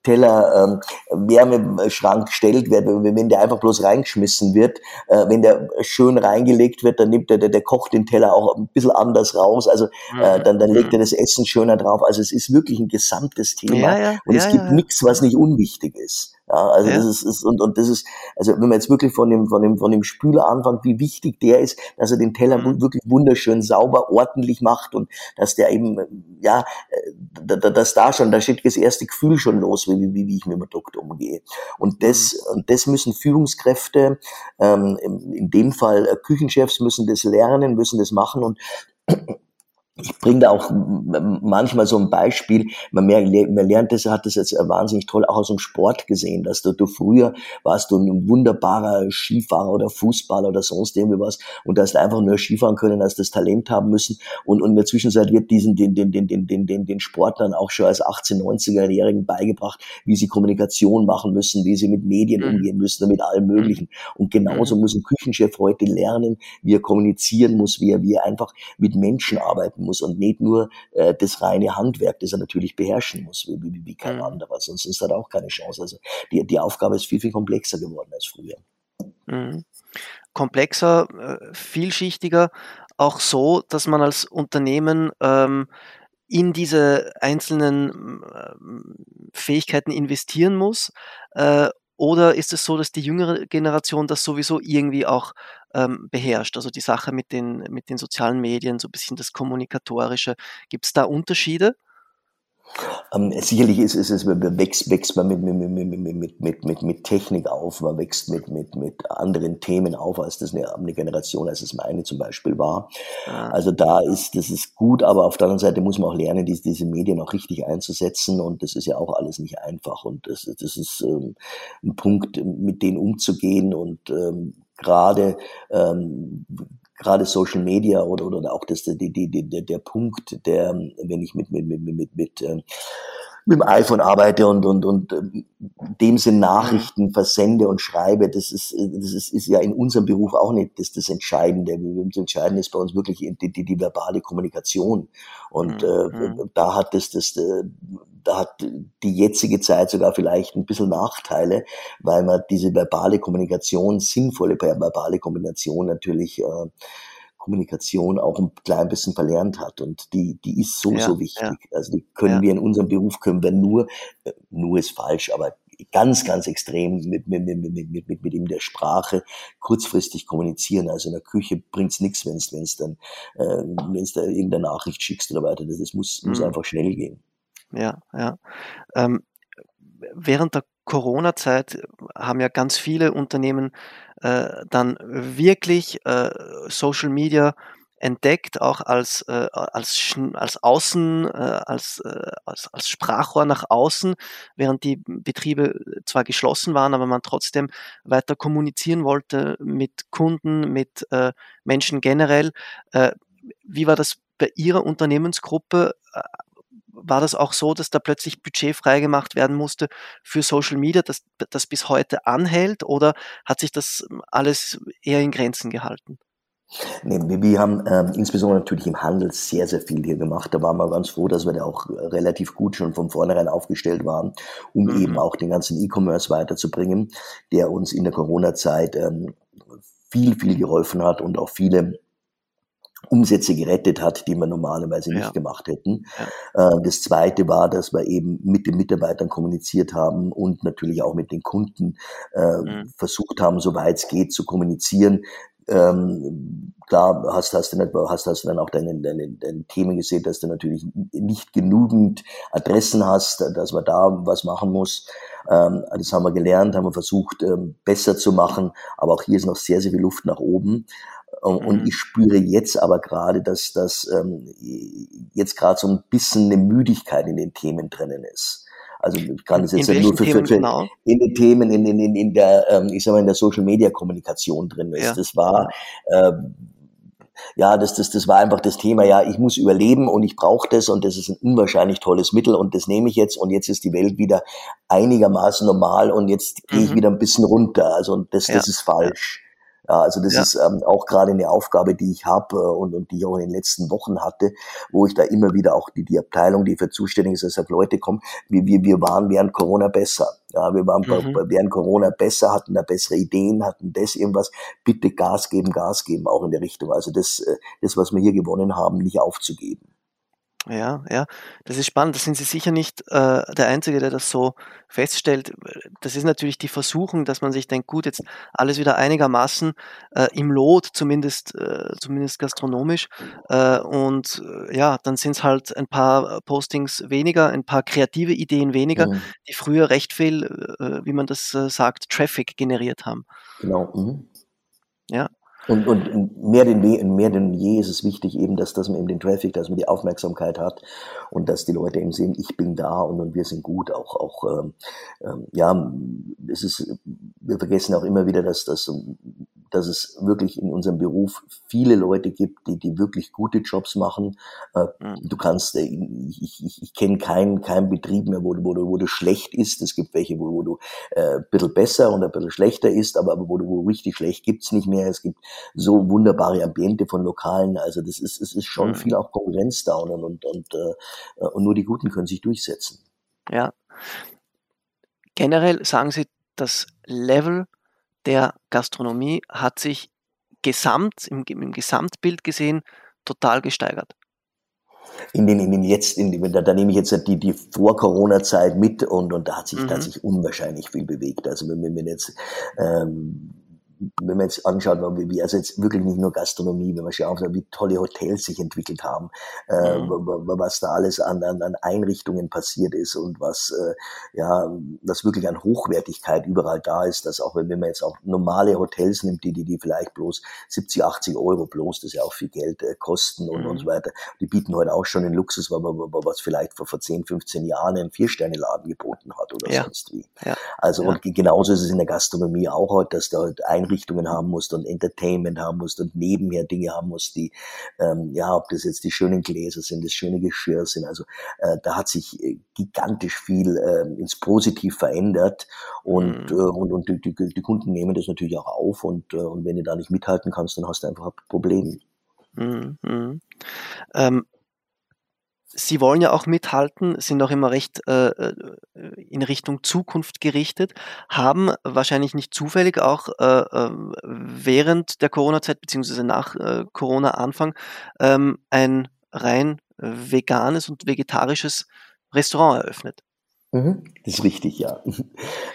Teller ähm, Wärmeschrank gestellt wird, wenn der einfach bloß reingeschmissen wird, äh, wenn der schön reingelegt wird, dann nimmt der, der, der kocht den Teller auch ein bisschen anders raus, also äh, dann, dann legt er mhm. das Essen schöner drauf. Also es ist wirklich ein gesamtes Thema ja, ja, und ja, es gibt nichts, was nicht unwichtig ist. Ja, also ja. das ist, ist und, und das ist, also wenn man jetzt wirklich von dem, von dem, von dem Spüler anfängt, wie wichtig der ist, dass er den Teller mhm. wirklich wunderschön sauber, ordentlich macht und dass der eben, ja, äh, dass da schon, da steht das erste Gefühl schon los, wie, wie, wie ich mit dem Produkt umgehe. Und das, mhm. und das müssen Führungskräfte, ähm, in dem Fall äh, Küchenchefs müssen das lernen, müssen das machen und ich bringe da auch manchmal so ein Beispiel, man, mehr, man lernt das, hat das jetzt wahnsinnig toll auch aus dem Sport gesehen, dass du, du früher warst du ein wunderbarer Skifahrer oder Fußballer oder sonst irgendwie was und hast einfach nur Skifahren können, hast das Talent haben müssen und, und in der Zwischenzeit wird diesen, den, den, den, den, den, den, den Sportlern auch schon als 18, 90er-Jährigen beigebracht, wie sie Kommunikation machen müssen, wie sie mit Medien mhm. umgehen müssen, mit allem mhm. Möglichen. Und genauso mhm. muss ein Küchenchef heute lernen, wie er kommunizieren muss, wie er, wie er einfach mit Menschen arbeiten muss und nicht nur äh, das reine Handwerk, das er natürlich beherrschen muss, wie, wie, wie kein mhm. anderer. Sonst ist er auch keine Chance. Also die, die Aufgabe ist viel, viel komplexer geworden als früher. Mhm. Komplexer, äh, vielschichtiger, auch so, dass man als Unternehmen ähm, in diese einzelnen äh, Fähigkeiten investieren muss? Äh, oder ist es so, dass die jüngere Generation das sowieso irgendwie auch ähm, beherrscht? Also die Sache mit den, mit den sozialen Medien, so ein bisschen das Kommunikatorische. Gibt es da Unterschiede? Ähm, sicherlich ist, ist es, wächst, wächst man mit, mit, mit, mit, mit, mit Technik auf, man wächst mit, mit, mit anderen Themen auf, als das eine, eine Generation, als es meine zum Beispiel war. Ah. Also da ist, das ist gut, aber auf der anderen Seite muss man auch lernen, diese, diese Medien auch richtig einzusetzen und das ist ja auch alles nicht einfach und das, das ist ähm, ein Punkt, mit denen umzugehen und ähm, gerade ähm, gerade Social Media oder, oder auch das, die, die, die, der Punkt, der, wenn ich mit, mit, mit, mit, mit, ähm, mit dem iPhone arbeite und, und, und ähm, dem Sinn Nachrichten versende und schreibe, das ist, das ist, ist ja in unserem Beruf auch nicht das, das Entscheidende. Das Entscheidende ist bei uns wirklich die, die, die verbale Kommunikation. Und mhm. äh, mhm. da hat das, das, äh, da hat die jetzige Zeit sogar vielleicht ein bisschen Nachteile, weil man diese verbale Kommunikation, sinnvolle verbale Kommunikation natürlich äh, Kommunikation auch ein klein bisschen verlernt hat und die die ist so ja, so wichtig. Ja. Also die können ja. wir in unserem Beruf können wir nur äh, nur ist falsch, aber ganz ganz extrem mit mit mit mit mit, mit, mit in der Sprache kurzfristig kommunizieren. Also in der Küche bringt's nichts, wenn es wenn es dann äh, wenn es da irgendeine Nachricht schickst oder weiter. Das, das muss mhm. muss einfach schnell gehen. Ja, ja. Ähm, während der Corona-Zeit haben ja ganz viele Unternehmen äh, dann wirklich äh, Social Media entdeckt, auch als, äh, als, als Außen, äh, als, äh, als, als Sprachrohr nach außen, während die Betriebe zwar geschlossen waren, aber man trotzdem weiter kommunizieren wollte mit Kunden, mit äh, Menschen generell. Äh, wie war das bei Ihrer Unternehmensgruppe? War das auch so, dass da plötzlich Budget freigemacht werden musste für Social Media, dass das bis heute anhält oder hat sich das alles eher in Grenzen gehalten? Nee, wir haben ähm, insbesondere natürlich im Handel sehr, sehr viel hier gemacht. Da waren wir ganz froh, dass wir da auch relativ gut schon von vornherein aufgestellt waren, um mhm. eben auch den ganzen E-Commerce weiterzubringen, der uns in der Corona-Zeit ähm, viel, viel geholfen hat und auch viele Umsätze gerettet hat, die wir normalerweise nicht gemacht hätten. Ja. Äh, das zweite war, dass wir eben mit den Mitarbeitern kommuniziert haben und natürlich auch mit den Kunden äh, mhm. versucht haben, soweit es geht, zu kommunizieren. Ähm, klar hast, hast, du nicht, hast, hast du dann auch deine, deine, deine Themen gesehen, dass du natürlich nicht genügend Adressen hast, dass man da was machen muss. Ähm, das haben wir gelernt, haben wir versucht, ähm, besser zu machen. Aber auch hier ist noch sehr, sehr viel Luft nach oben. Und mhm. ich spüre jetzt aber gerade, dass das ähm, jetzt gerade so ein bisschen eine Müdigkeit in den Themen drinnen ist. Also ich kann es jetzt ja nur für, für, für genau? in den Themen, in, in, in, in der, ähm, ich sag mal, in der Social Media Kommunikation drin ist. Ja. Das war äh, ja, das, das, das war einfach das Thema, ja, ich muss überleben und ich brauche das und das ist ein unwahrscheinlich tolles Mittel und das nehme ich jetzt und jetzt ist die Welt wieder einigermaßen normal und jetzt gehe ich mhm. wieder ein bisschen runter. Also und das, ja. das ist falsch. Ja, also das ja. ist ähm, auch gerade eine Aufgabe, die ich habe äh, und, und die ich auch in den letzten Wochen hatte, wo ich da immer wieder auch die, die Abteilung, die für zuständig ist, deshalb Leute kommen, wir, wir, wir waren während Corona besser. Ja, wir waren mhm. bei, während Corona besser, hatten da bessere Ideen, hatten das irgendwas. Bitte Gas geben, Gas geben, auch in der Richtung. Also das, äh, das, was wir hier gewonnen haben, nicht aufzugeben. Ja, ja, das ist spannend. Da sind Sie sicher nicht äh, der Einzige, der das so feststellt. Das ist natürlich die Versuchung, dass man sich denkt, gut, jetzt alles wieder einigermaßen äh, im Lot, zumindest, äh, zumindest gastronomisch. Äh, und äh, ja, dann sind es halt ein paar Postings weniger, ein paar kreative Ideen weniger, mhm. die früher recht viel, äh, wie man das sagt, Traffic generiert haben. Genau. Mhm. Ja. Und, und mehr, denn, mehr denn je ist es wichtig eben, dass, dass man eben den Traffic, dass man die Aufmerksamkeit hat und dass die Leute eben sehen, ich bin da und, und wir sind gut. Auch, auch ähm, ähm, ja, es ist, wir vergessen auch immer wieder, dass, dass dass es wirklich in unserem Beruf viele Leute gibt, die, die wirklich gute Jobs machen. Äh, mhm. Du kannst, äh, ich, ich, ich kenne keinen keinen Betrieb mehr, wo, wo, wo du schlecht ist. Es gibt welche, wo, wo du äh, ein bisschen besser und ein bisschen schlechter ist, aber, aber wo du wo richtig schlecht gibt's nicht mehr. Es gibt so wunderbare Ambiente von Lokalen. Also das ist, es ist schon mhm. viel auch Konkurrenz da und, und, und, äh, und nur die Guten können sich durchsetzen. Ja. Generell sagen Sie, das Level der Gastronomie hat sich gesamt, im, im Gesamtbild gesehen, total gesteigert. In den, in den jetzt, in den, da, da nehme ich jetzt die, die Vor-Corona-Zeit mit und, und da hat sich, mhm. da hat mhm. sich unwahrscheinlich viel bewegt. Also wenn, wenn jetzt ähm, wenn man jetzt anschaut, wie, wie also jetzt wirklich nicht nur Gastronomie, wenn man schaut, wie tolle Hotels sich entwickelt haben, äh, mhm. was da alles an, an, an Einrichtungen passiert ist und was äh, ja, was wirklich an Hochwertigkeit überall da ist, dass auch wenn, wenn man jetzt auch normale Hotels nimmt, die, die, die vielleicht bloß 70, 80 Euro bloß, das ja auch viel Geld äh, kosten und, mhm. und so weiter, die bieten heute auch schon den Luxus, was vielleicht vor, vor 10, 15 Jahren ein Vier-Sterne-Laden geboten hat oder ja. sonst wie. Ja. Also ja. und genauso ist es in der Gastronomie auch heute, dass da halt Einrichtungen Einrichtungen haben musst und Entertainment haben musst und nebenher Dinge haben musst, die, ähm, ja, ob das jetzt die schönen Gläser sind, das schöne Geschirr sind. Also äh, da hat sich äh, gigantisch viel äh, ins Positiv verändert und, mhm. äh, und, und die, die, die, Kunden nehmen das natürlich auch auf und, äh, und wenn du da nicht mithalten kannst, dann hast du einfach ein Problem. Mhm. mhm. Ähm, Sie wollen ja auch mithalten, sind auch immer recht äh, äh, in Richtung Zukunft gerichtet, haben wahrscheinlich nicht zufällig auch äh, äh während der Corona-Zeit beziehungsweise nach äh, Corona-Anfang ähm, ein rein veganes und vegetarisches Restaurant eröffnet. Mhm. Das ist richtig, ja.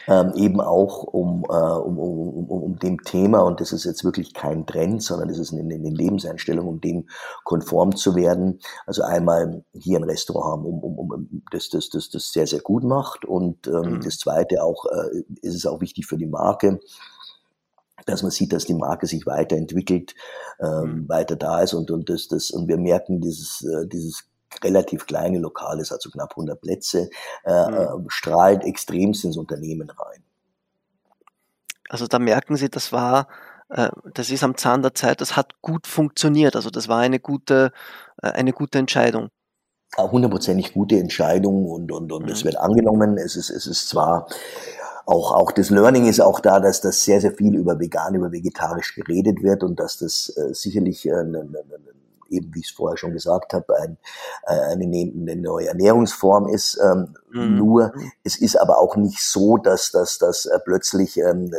Ähm, eben auch um, äh, um, um, um, um dem Thema, und das ist jetzt wirklich kein Trend, sondern das ist eine, eine Lebenseinstellung, um dem konform zu werden. Also einmal hier ein Restaurant haben, um, um, um das, das, das, das sehr, sehr gut macht. Und ähm, mhm. das Zweite auch, äh, ist es auch wichtig für die Marke, dass man sieht, dass die Marke sich weiterentwickelt, ähm, mhm. weiter da ist und, und das, das, und wir merken dieses, äh, dieses relativ kleine Lokal ist, also knapp 100 Plätze, äh, mhm. strahlt extremst ins Unternehmen rein. Also da merken Sie, das war, äh, das ist am Zahn der Zeit, das hat gut funktioniert. Also das war eine gute, äh, eine gute Entscheidung. Hundertprozentig gute Entscheidung und, und, und mhm. es wird angenommen. Es ist, es ist zwar auch, auch das Learning ist auch da, dass das sehr, sehr viel über vegan, über vegetarisch geredet wird und dass das äh, sicherlich äh, eine, eine, eben wie ich es vorher schon gesagt habe, ein, äh, eine, eine neue Ernährungsform ist. Ähm, mhm. Nur, es ist aber auch nicht so, dass, dass, dass äh, plötzlich ähm,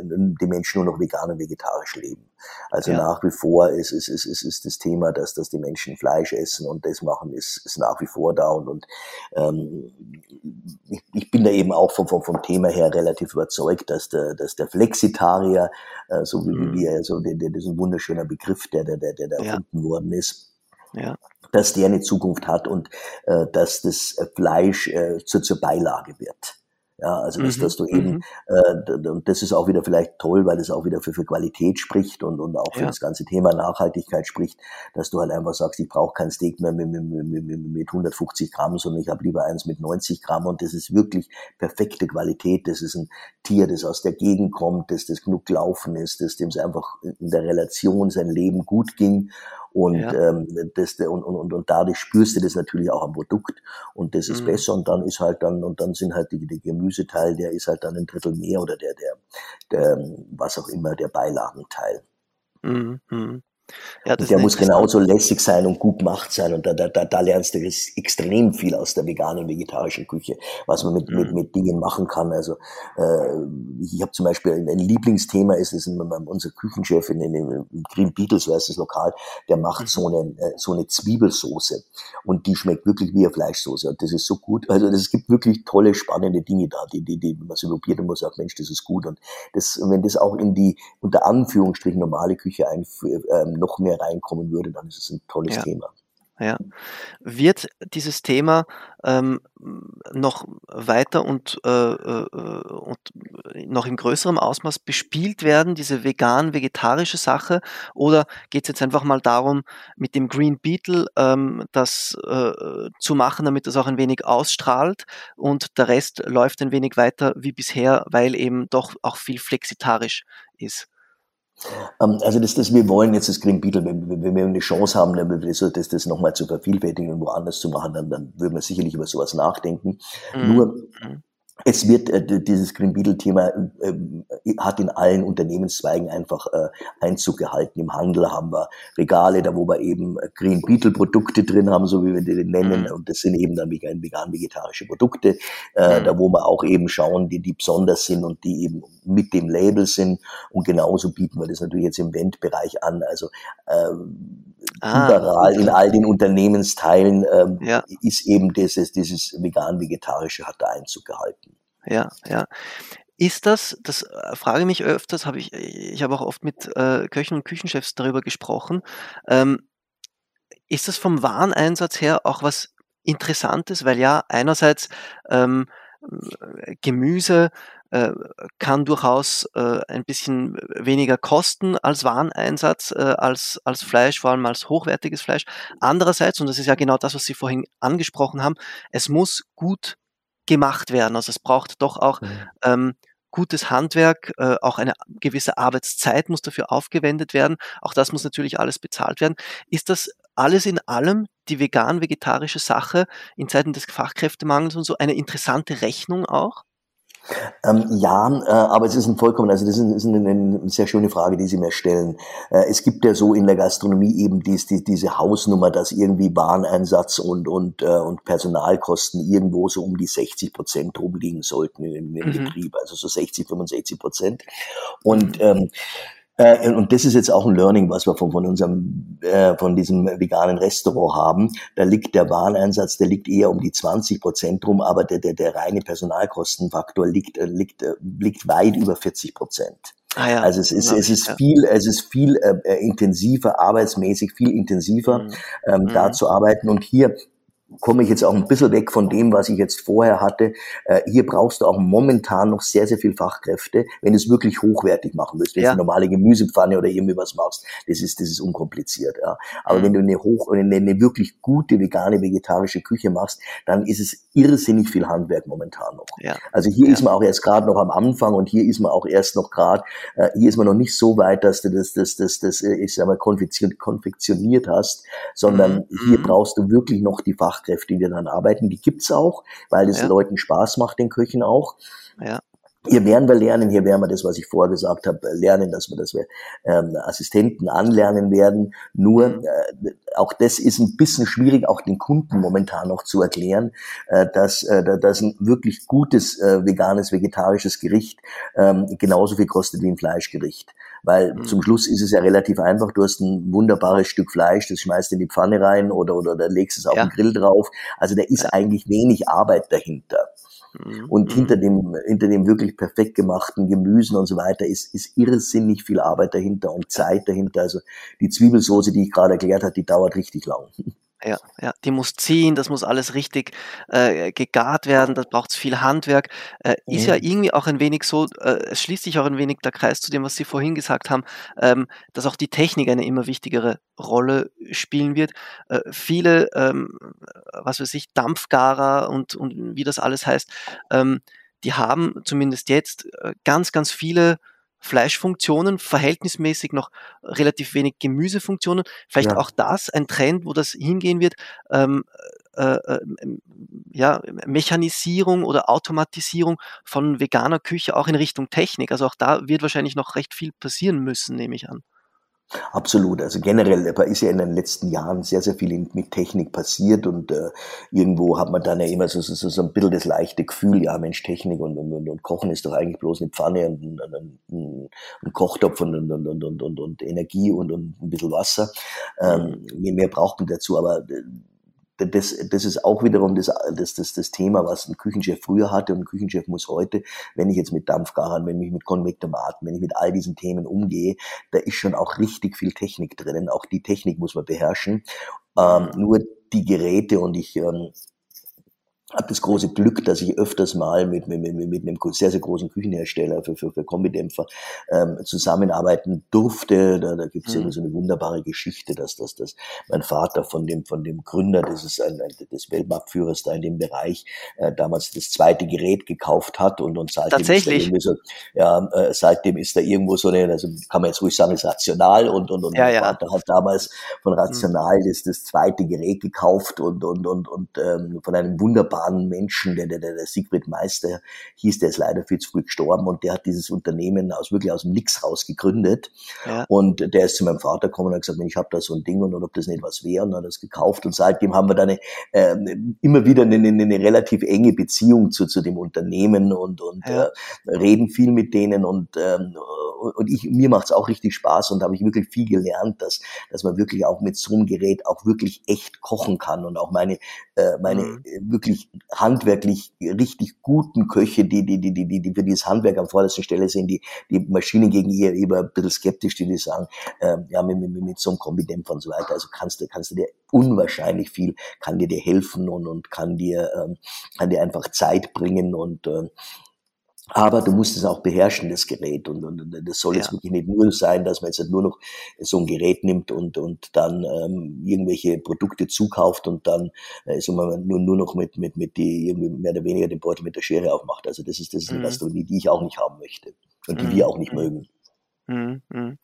die Menschen nur noch vegan und vegetarisch leben. Also ja. nach wie vor ist, ist, ist, ist, ist das Thema, dass, dass die Menschen Fleisch essen und das machen, ist, ist nach wie vor da. Und, und ähm, ich, ich bin da eben auch vom, vom, vom Thema her relativ überzeugt, dass der, dass der Flexitarier, äh, so wie, mhm. wir, also der, der, das ist ein wunderschöner Begriff, der, der, der, der ja. erfunden worden ist, ja. dass der eine Zukunft hat und äh, dass das Fleisch äh, zur, zur Beilage wird. Ja, also dass, mhm. dass du eben, mhm. äh, und das ist auch wieder vielleicht toll, weil es auch wieder für, für Qualität spricht und, und auch für ja. das ganze Thema Nachhaltigkeit spricht, dass du halt einfach sagst, ich brauche kein Steak mehr mit, mit, mit, mit 150 Gramm, sondern ich habe lieber eins mit 90 Gramm und das ist wirklich perfekte Qualität. Das ist ein Tier, das aus der Gegend kommt, das, das genug gelaufen ist, das dem es einfach in der Relation sein Leben gut ging und, ja. ähm, das, und, und, und dadurch spürst du das natürlich auch am Produkt und das ist mhm. besser und dann ist halt dann, und dann sind halt die, die Gemüseteil, der ist halt dann ein Drittel mehr oder der, der, der was auch immer, der Beilagenteil. Mhm. Ja, und der muss genauso lässig sein und gut gemacht sein. Und da, da, da, da lernst du extrem viel aus der veganen vegetarischen Küche, was man mit, mhm. mit, mit Dingen machen kann. Also äh, ich habe zum Beispiel ein, ein Lieblingsthema ist, ist unser Küchenchef in, in, in Green Beatles, so heißt das Lokal, der macht mhm. so eine, äh, so eine Zwiebelsoße. Und die schmeckt wirklich wie eine Fleischsoße. Und das ist so gut. Also es gibt wirklich tolle, spannende Dinge da, die, die, die man so probiert und man sagt, Mensch, das ist gut. Und das, wenn das auch in die unter Anführungsstrichen normale Küche einführt, ähm, noch mehr reinkommen würde, dann ist es ein tolles ja. Thema. Ja. Wird dieses Thema ähm, noch weiter und, äh, äh, und noch in größerem Ausmaß bespielt werden, diese vegan-vegetarische Sache? Oder geht es jetzt einfach mal darum, mit dem Green Beetle ähm, das äh, zu machen, damit das auch ein wenig ausstrahlt und der Rest läuft ein wenig weiter wie bisher, weil eben doch auch viel flexitarisch ist? Ähm, also das, das, wir wollen jetzt das Green Beetle, wenn, wenn wir eine Chance haben, das, das, das nochmal zu vervielfältigen und woanders zu machen, dann, dann würden wir sicherlich über sowas nachdenken. Mhm. Nur mhm es wird äh, dieses Green Beetle Thema äh, hat in allen Unternehmenszweigen einfach äh, Einzug gehalten. Im Handel haben wir Regale, da wo wir eben Green Beetle Produkte drin haben, so wie wir die nennen, mhm. und das sind eben dann vegan vegetarische Produkte, äh, mhm. da wo wir auch eben schauen, die die besonders sind und die eben mit dem Label sind und genauso bieten wir das natürlich jetzt im Eventbereich an. Also äh, ah, überall okay. in all den Unternehmensteilen äh, ja. ist eben dieses dieses vegan vegetarische hat da Einzug gehalten ja, ja. Ist das, das äh, frage ich mich öfters, habe ich, ich habe auch oft mit äh, Köchen und Küchenchefs darüber gesprochen. Ähm, ist das vom Wareneinsatz her auch was Interessantes? Weil ja, einerseits ähm, Gemüse äh, kann durchaus äh, ein bisschen weniger kosten als Wareneinsatz, äh, als, als Fleisch, vor allem als hochwertiges Fleisch. Andererseits, und das ist ja genau das, was Sie vorhin angesprochen haben, es muss gut gemacht werden. Also es braucht doch auch mhm. ähm, gutes Handwerk, äh, auch eine gewisse Arbeitszeit muss dafür aufgewendet werden. Auch das muss natürlich alles bezahlt werden. Ist das alles in allem die vegan-vegetarische Sache in Zeiten des Fachkräftemangels und so eine interessante Rechnung auch? Ähm, ja, äh, aber es ist ein vollkommen, also das ist, ist eine, eine, sehr schöne Frage, die Sie mir stellen. Äh, es gibt ja so in der Gastronomie eben dies, die, diese Hausnummer, dass irgendwie Wareneinsatz und, und, äh, und Personalkosten irgendwo so um die 60 Prozent rumliegen sollten im, im mhm. Betrieb, also so 60, 65 Prozent. Und ähm, äh, und das ist jetzt auch ein Learning, was wir von, von unserem, äh, von diesem veganen Restaurant haben. Da liegt der Wareneinsatz, der liegt eher um die 20 Prozent rum, aber der, der, der reine Personalkostenfaktor liegt, äh, liegt, äh, liegt weit über 40 Prozent. Ah ja, also es ist, es ist viel, es ist viel äh, äh, intensiver, arbeitsmäßig viel intensiver, mhm. ähm, mhm. da zu arbeiten. Und hier komme ich jetzt auch ein bisschen weg von dem, was ich jetzt vorher hatte. Äh, hier brauchst du auch momentan noch sehr, sehr viel Fachkräfte, wenn du es wirklich hochwertig machen willst. Wenn ja. du eine normale Gemüsepfanne oder irgendwie was machst, das ist, das ist unkompliziert. Ja. Aber mhm. wenn du eine hoch, eine, eine wirklich gute vegane, vegetarische Küche machst, dann ist es irrsinnig viel Handwerk momentan noch. Ja. Also hier ja. ist man auch erst gerade noch am Anfang und hier ist man auch erst noch gerade, äh, hier ist man noch nicht so weit, dass du das, das, das, das, äh, ich sag mal, konfektioniert hast, sondern mhm. hier brauchst du wirklich noch die Fachkräfte Fachkräfte, die dann arbeiten. Die gibt's auch, weil es ja. Leuten Spaß macht, den Köchen auch. Ja. Hier werden wir lernen, hier werden wir das, was ich vorher gesagt habe, lernen, dass wir, dass wir ähm, Assistenten anlernen werden. Nur mhm. äh, auch das ist ein bisschen schwierig, auch den Kunden momentan noch zu erklären, äh, dass, äh, dass ein wirklich gutes äh, veganes, vegetarisches Gericht ähm, genauso viel kostet wie ein Fleischgericht. Weil mhm. zum Schluss ist es ja relativ einfach. Du hast ein wunderbares Stück Fleisch, das schmeißt in die Pfanne rein oder, oder, oder legst es auf ja. den Grill drauf. Also da ist ja. eigentlich wenig Arbeit dahinter. Mhm. Und hinter mhm. dem, hinter dem wirklich perfekt gemachten Gemüsen und so weiter ist, ist irrsinnig viel Arbeit dahinter und Zeit dahinter. Also die Zwiebelsoße, die ich gerade erklärt habe, die dauert richtig lang. Ja, ja, die muss ziehen, das muss alles richtig äh, gegart werden, da braucht es viel Handwerk. Äh. Ist ja mhm. irgendwie auch ein wenig so, äh, es schließt sich auch ein wenig der Kreis zu dem, was Sie vorhin gesagt haben, ähm, dass auch die Technik eine immer wichtigere Rolle spielen wird. Äh, viele, ähm, was weiß ich, Dampfgarer und, und wie das alles heißt, ähm, die haben zumindest jetzt äh, ganz, ganz viele Fleischfunktionen, verhältnismäßig noch relativ wenig Gemüsefunktionen. Vielleicht ja. auch das ein Trend, wo das hingehen wird. Ähm, äh, äh, ja, Mechanisierung oder Automatisierung von veganer Küche auch in Richtung Technik. Also auch da wird wahrscheinlich noch recht viel passieren müssen, nehme ich an. Absolut. Also generell ist ja in den letzten Jahren sehr, sehr viel mit Technik passiert und äh, irgendwo hat man dann ja immer so, so, so ein bisschen das leichte Gefühl, ja Mensch, Technik und, und, und Kochen ist doch eigentlich bloß eine Pfanne und ein, ein, ein Kochtopf und, und, und, und, und, und Energie und, und ein bisschen Wasser. Ähm, mehr, mehr braucht man dazu, aber äh, das, das ist auch wiederum das, das, das, das Thema, was ein Küchenchef früher hatte und ein Küchenchef muss heute, wenn ich jetzt mit Dampfgarern, wenn ich mit Konvektomaten, wenn ich mit all diesen Themen umgehe, da ist schon auch richtig viel Technik drinnen. Auch die Technik muss man beherrschen. Ähm, nur die Geräte und ich ähm, habe das große Glück, dass ich öfters mal mit, mit, mit, mit einem sehr, sehr großen Küchenhersteller für, für, für Kombidämpfer ähm, zusammenarbeiten durfte. Da, da gibt es mhm. so eine wunderbare Geschichte, dass, dass, dass mein Vater von dem, von dem Gründer das ist ein, des Weltmarktführers da in dem Bereich äh, damals das zweite Gerät gekauft hat und, und seitdem Tatsächlich? Ist so, ja, äh, seitdem ist da irgendwo so eine, also kann man jetzt ruhig sagen, ist rational und, und, und ja, mein ja. Vater hat damals von Rational mhm. das, das zweite Gerät gekauft und, und, und, und ähm, von einem wunderbaren wunderbaren Menschen, der, der, der Siegfried Meister hieß, der ist leider viel zu früh gestorben und der hat dieses Unternehmen aus wirklich aus dem Nix raus gegründet. Ja. Und der ist zu meinem Vater gekommen und hat gesagt, ich habe da so ein Ding und, und ob das nicht was wäre und hat das gekauft und seitdem haben wir dann eine, äh, immer wieder eine, eine, eine, relativ enge Beziehung zu, zu dem Unternehmen und, und ja. äh, reden viel mit denen und ähm, und ich, mir macht's auch richtig Spaß und habe ich wirklich viel gelernt, dass, dass man wirklich auch mit so einem Gerät auch wirklich echt kochen kann und auch meine, äh, meine mhm. wirklich handwerklich richtig guten Köche, die, die, die, die, die für dieses Handwerk am vordersten Stelle sind, die, die Maschinen gegen ihr über ein bisschen skeptisch, die, die sagen, äh, ja, mit, mit, mit so einem Kombidämpfer und so weiter. Also kannst du, kannst du dir unwahrscheinlich viel, kann dir dir helfen und, und kann dir, ähm, kann dir einfach Zeit bringen und äh, aber du musst es auch beherrschen, das Gerät. Und, und, und das soll ja. jetzt wirklich nicht nur sein, dass man jetzt nur noch so ein Gerät nimmt und, und dann ähm, irgendwelche Produkte zukauft und dann äh, so man nur, nur noch mit, mit, mit die irgendwie mehr oder weniger den Beutel mit der Schere aufmacht. Also das ist, das ist eine mhm. Gastronomie, die ich auch nicht haben möchte und die mhm. wir auch nicht mhm. mögen. Mhm. mhm.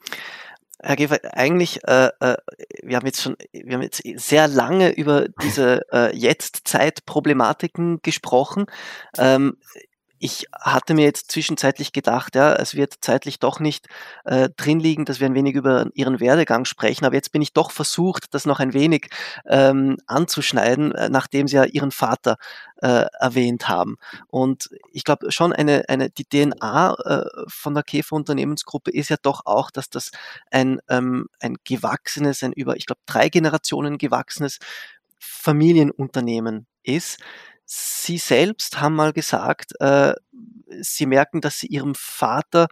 Herr Gefer, eigentlich, äh, äh, wir haben jetzt schon, wir haben jetzt sehr lange über diese äh, Jetztzeit-Problematiken gesprochen. Ähm, ich hatte mir jetzt zwischenzeitlich gedacht, ja, es wird zeitlich doch nicht äh, drin liegen, dass wir ein wenig über Ihren Werdegang sprechen, aber jetzt bin ich doch versucht, das noch ein wenig ähm, anzuschneiden, äh, nachdem Sie ja Ihren Vater äh, erwähnt haben. Und ich glaube schon eine, eine die DNA äh, von der Käfer Unternehmensgruppe ist ja doch auch, dass das ein, ähm, ein gewachsenes, ein über, ich glaube, drei Generationen gewachsenes Familienunternehmen ist. Sie selbst haben mal gesagt, äh, Sie merken, dass Sie Ihrem Vater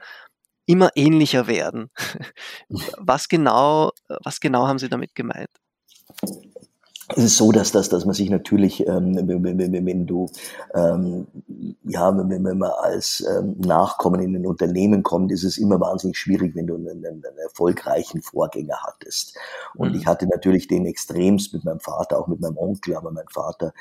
immer ähnlicher werden. was genau, was genau haben Sie damit gemeint? Es ist so, dass, dass, dass man sich natürlich, ähm, wenn, wenn, wenn du, ähm, ja, wenn, wenn man als ähm, Nachkommen in ein Unternehmen kommt, ist es immer wahnsinnig schwierig, wenn du einen, einen, einen erfolgreichen Vorgänger hattest. Und mhm. ich hatte natürlich den extremst mit meinem Vater, auch mit meinem Onkel, aber mein Vater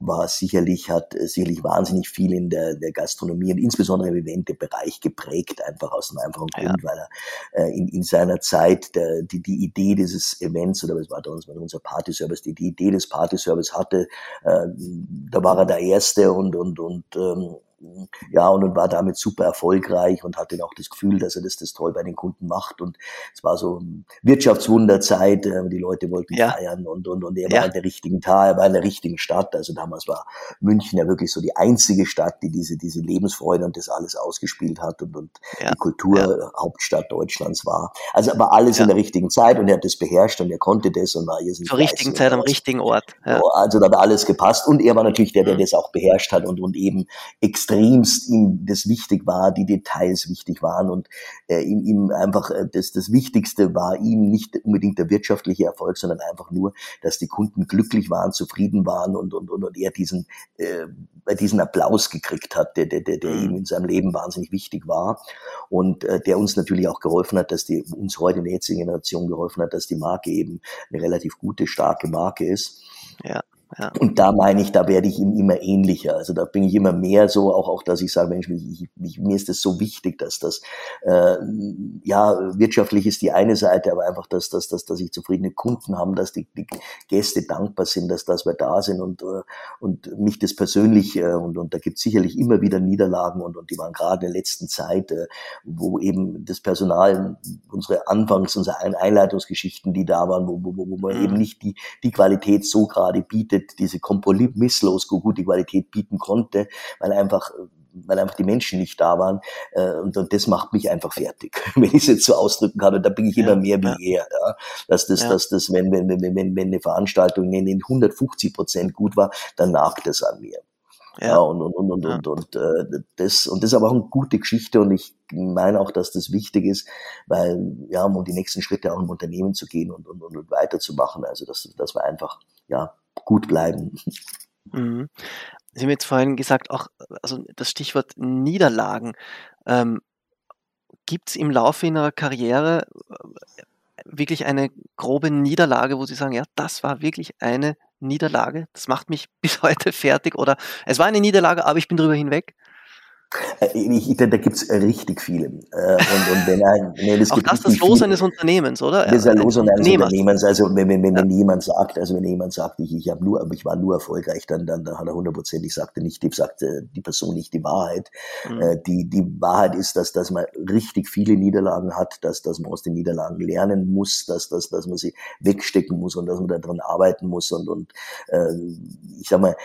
war sicherlich, hat äh, sicherlich wahnsinnig viel in der, der Gastronomie und insbesondere im Evente-Bereich geprägt, einfach aus einem einfachen Grund, ja. weil er äh, in, in seiner Zeit der, die, die Idee dieses Events, oder was war da unser Party-Service, die, die Idee des Party-Service hatte, äh, da war er der Erste und, und, und ähm, ja, und, und war damit super erfolgreich und hatte auch das Gefühl, dass er das, das toll bei den Kunden macht. Und es war so Wirtschaftswunderzeit, äh, die Leute wollten ja. feiern und, und, und er ja. war in der richtigen Tal, er war in der richtigen Stadt. Also damals war München ja wirklich so die einzige Stadt, die diese, diese Lebensfreude und das alles ausgespielt hat und, und ja. die Kulturhauptstadt Deutschlands war. Also war alles in der richtigen Zeit und er hat das beherrscht und er konnte das und war hier Zur richtigen Zeit am richtigen Ort. Also da hat alles gepasst und er war natürlich der, der mhm. das auch beherrscht hat und, und eben extrem extremst ihm das wichtig war, die Details wichtig waren und äh, ihm, ihm einfach äh, das, das Wichtigste war ihm nicht unbedingt der wirtschaftliche Erfolg, sondern einfach nur, dass die Kunden glücklich waren, zufrieden waren und, und, und, und er diesen, äh, diesen Applaus gekriegt hat, der, der, der, der ihm in seinem Leben wahnsinnig wichtig war und äh, der uns natürlich auch geholfen hat, dass die uns heute in der jetzigen Generation geholfen hat, dass die Marke eben eine relativ gute, starke Marke ist. Ja. Ja. Und da meine ich, da werde ich ihm immer ähnlicher. Also da bin ich immer mehr so, auch, auch dass ich sage, Mensch, ich, ich, mir ist das so wichtig, dass das, äh, ja, wirtschaftlich ist die eine Seite, aber einfach, dass, dass, dass, dass ich zufriedene Kunden haben, dass die, die Gäste dankbar sind, dass, dass wir da sind und, äh, und mich das persönlich, äh, und, und da gibt es sicherlich immer wieder Niederlagen und, und die waren gerade in der letzten Zeit, äh, wo eben das Personal, unsere Anfangs-, unsere Einleitungsgeschichten, die da waren, wo, wo, wo man mhm. eben nicht die, die Qualität so gerade bietet, diese kompromisslos gute Qualität bieten konnte, weil einfach weil einfach die Menschen nicht da waren. Äh, und, und das macht mich einfach fertig, wenn ich es jetzt so ausdrücken kann. Und da bin ich immer ja, mehr wie ja. er. Ja. Dass das, ja. dass das, wenn, wenn, wenn, wenn, wenn eine Veranstaltung in 150 Prozent gut war, dann nagt es an mir. Ja, und, und, und, und, und, und, äh, das, und das ist aber auch eine gute Geschichte und ich meine auch, dass das wichtig ist, weil, ja, um die nächsten Schritte auch im Unternehmen zu gehen und, und, und weiterzumachen. Also, dass, dass wir einfach, ja, gut bleiben. Mhm. Sie haben jetzt vorhin gesagt, auch also das Stichwort Niederlagen. Ähm, Gibt es im Laufe Ihrer Karriere äh, wirklich eine grobe Niederlage, wo Sie sagen, ja, das war wirklich eine Niederlage, das macht mich bis heute fertig oder es war eine Niederlage, aber ich bin drüber hinweg? Äh, ich, da gibt es richtig viele. Äh, und, und wenn ein, nee, das Auch das das Los eines Unternehmens, oder? Das ist ein Los eines Unternehmens. Also wenn, wenn, wenn, ja. jemand sagt, also wenn jemand sagt, ich, ich habe nur, ich war nur erfolgreich, dann, dann, dann hat er hundertprozentig sagte nicht, die sagte die Person nicht die Wahrheit. Mhm. Die, die Wahrheit ist, dass, dass man richtig viele Niederlagen hat, dass, dass man aus den Niederlagen lernen muss, dass, dass, dass man sie wegstecken muss und dass man daran arbeiten muss. Und, und äh, ich sag mal,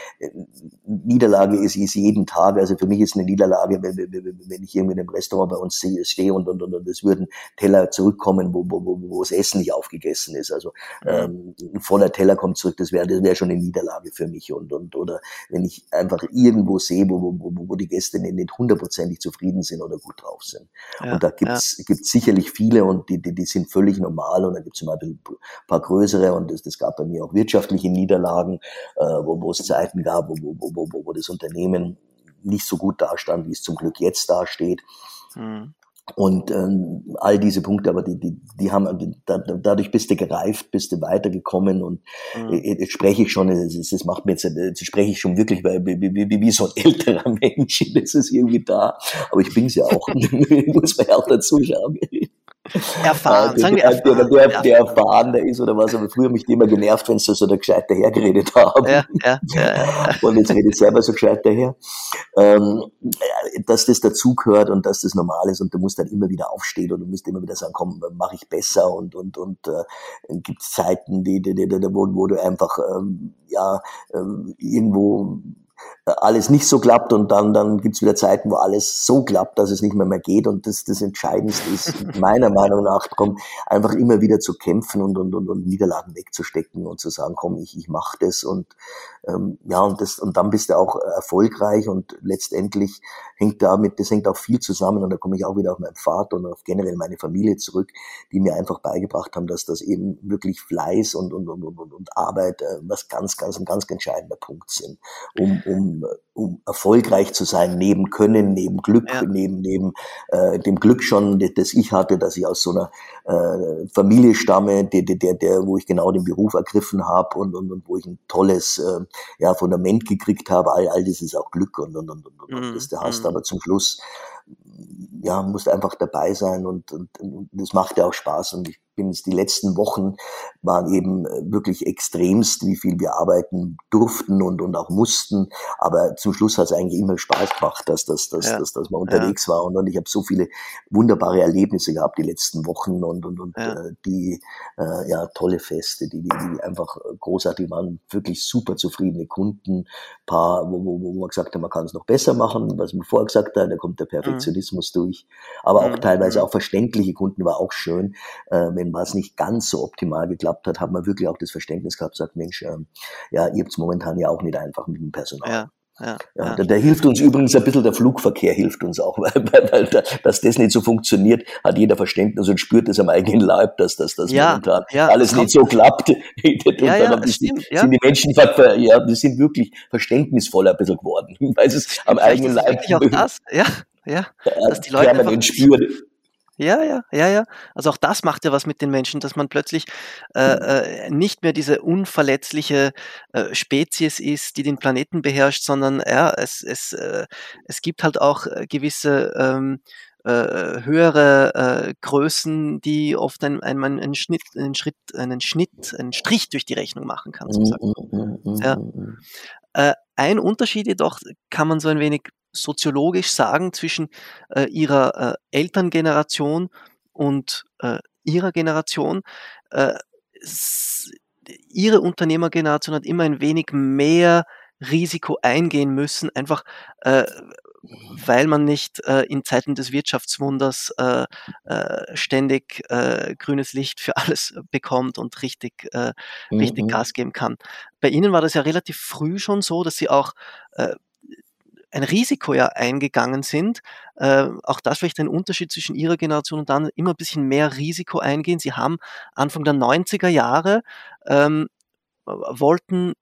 Niederlage ist, ist jeden Tag, also für mich ist eine Niederlage Niederlage, wenn ich irgendwie in einem Restaurant bei uns stehe und, und, und, und es würden Teller zurückkommen, wo, wo, wo, wo das Essen nicht aufgegessen ist. Also ähm, ein voller Teller kommt zurück, das wäre das wäre schon eine Niederlage für mich. Und, und oder wenn ich einfach irgendwo sehe, wo, wo, wo, wo die Gäste nicht hundertprozentig zufrieden sind oder gut drauf sind. Ja, und da gibt's ja. gibt's sicherlich viele und die, die, die sind völlig normal und da gibt's mal ein paar größere und das, das gab bei mir auch wirtschaftliche Niederlagen, äh, wo, wo es Zeiten gab, wo, wo, wo, wo, wo das Unternehmen nicht so gut dastand, wie es zum Glück jetzt dasteht. Mhm. Und ähm, all diese Punkte, aber die, die, die haben, da, dadurch bist du gereift, bist du weitergekommen und mhm. jetzt spreche ich schon, das, macht mir jetzt, jetzt spreche ich schon wirklich wie, wie, wie, wie so ein älterer Mensch, das ist irgendwie da, aber ich bin es ja auch, muss man ja auch dazu schauen. Erfahren, äh, sagen wir erfahren. Der, der, der, der erfahren der ist oder was, aber früher mich die immer genervt, wenn sie so der gescheit dahergeredet haben. Ja, ja, ja. Und jetzt rede ich selber so gescheit daher. Ähm, dass das dazugehört und dass das normal ist und du musst dann immer wieder aufstehen und du musst immer wieder sagen, komm, mache ich besser und und und äh, gibt Zeiten, die, die, die, die, wo, wo du einfach ähm, ja ähm, irgendwo alles nicht so klappt und dann, dann gibt's wieder Zeiten, wo alles so klappt, dass es nicht mehr mehr geht. Und das, das Entscheidendste ist meiner Meinung nach, komm, einfach immer wieder zu kämpfen und, und, und, und Niederlagen wegzustecken und zu sagen, komm, ich, ich mache das. Und ähm, ja, und das, und dann bist du auch erfolgreich. Und letztendlich hängt damit, das hängt auch viel zusammen. Und da komme ich auch wieder auf meinen Vater und auf generell meine Familie zurück, die mir einfach beigebracht haben, dass das eben wirklich Fleiß und, und, und, und, und Arbeit äh, was ganz, ganz, ein ganz entscheidender Punkt sind, um, um, um erfolgreich zu sein, neben Können, neben Glück, ja. neben, neben äh, dem Glück schon, das ich hatte, dass ich aus so einer äh, Familie stamme, der, der, der, wo ich genau den Beruf ergriffen habe und, und, und wo ich ein tolles äh, ja, Fundament gekriegt habe. All, all das ist auch Glück und, und, und, und, und das du hast. Mhm. Aber zum Schluss ja, musst einfach dabei sein und, und, und das macht ja auch Spaß und ich bin es die letzten Wochen waren eben äh, wirklich extremst, wie viel wir arbeiten durften und, und auch mussten. Aber zum Schluss hat es eigentlich immer Spaß gemacht, dass, dass, dass, ja. dass, dass man unterwegs ja. war. Und, und ich habe so viele wunderbare Erlebnisse gehabt die letzten Wochen und, und, und ja. äh, die äh, ja tolle Feste, die, die, die einfach großartig waren, wirklich super zufriedene Kunden, paar, wo, wo, wo man gesagt hat, man kann es noch besser machen, was man vorher gesagt hat, da kommt der mhm. Perfektionismus mhm. durch. Aber auch mhm. teilweise mhm. auch verständliche Kunden war auch schön, äh, wenn was nicht ganz so optimal geklappt hat, hat man wirklich auch das Verständnis gehabt, sagt, Mensch, ähm, ja, ihr habt es momentan ja auch nicht einfach mit dem Personal. Ja. Ja, ja, ja. Da, hilft uns übrigens ein bisschen der Flugverkehr, hilft uns auch, weil, weil, weil da, dass das nicht so funktioniert, hat jeder Verständnis und spürt es am eigenen Leib, dass, dass das ja, momentan ja, alles nicht so klappt. und ja, dann ja, stimmt, sind, sind die Menschen, ja, die sind wirklich verständnisvoller ein bisschen geworden, weil es am eigenen Leib auch das, ja, ja, dass die Leute einfach spüren. Ja, ja, ja, ja. Also auch das macht ja was mit den Menschen, dass man plötzlich äh, mhm. äh, nicht mehr diese unverletzliche äh, Spezies ist, die den Planeten beherrscht, sondern ja, es, es, äh, es gibt halt auch äh, gewisse ähm, äh, höhere Größen, die oft ein, ein, einen, Schnitt, einen Schritt, einen Schnitt, einen Strich durch die Rechnung machen kann. Sozusagen. Mhm, mhm, ja. Ein Unterschied jedoch kann man so ein wenig soziologisch sagen zwischen äh, ihrer äh, Elterngeneration und äh, ihrer Generation. Äh, ihre Unternehmergeneration hat immer ein wenig mehr Risiko eingehen müssen, einfach äh, weil man nicht äh, in Zeiten des Wirtschaftswunders äh, äh, ständig äh, grünes Licht für alles bekommt und richtig, mhm. richtig Gas geben kann. Bei Ihnen war das ja relativ früh schon so, dass Sie auch ein Risiko ja eingegangen sind. Äh, auch das vielleicht ein Unterschied zwischen Ihrer Generation und dann immer ein bisschen mehr Risiko eingehen. Sie haben Anfang der 90er Jahre ähm, wollten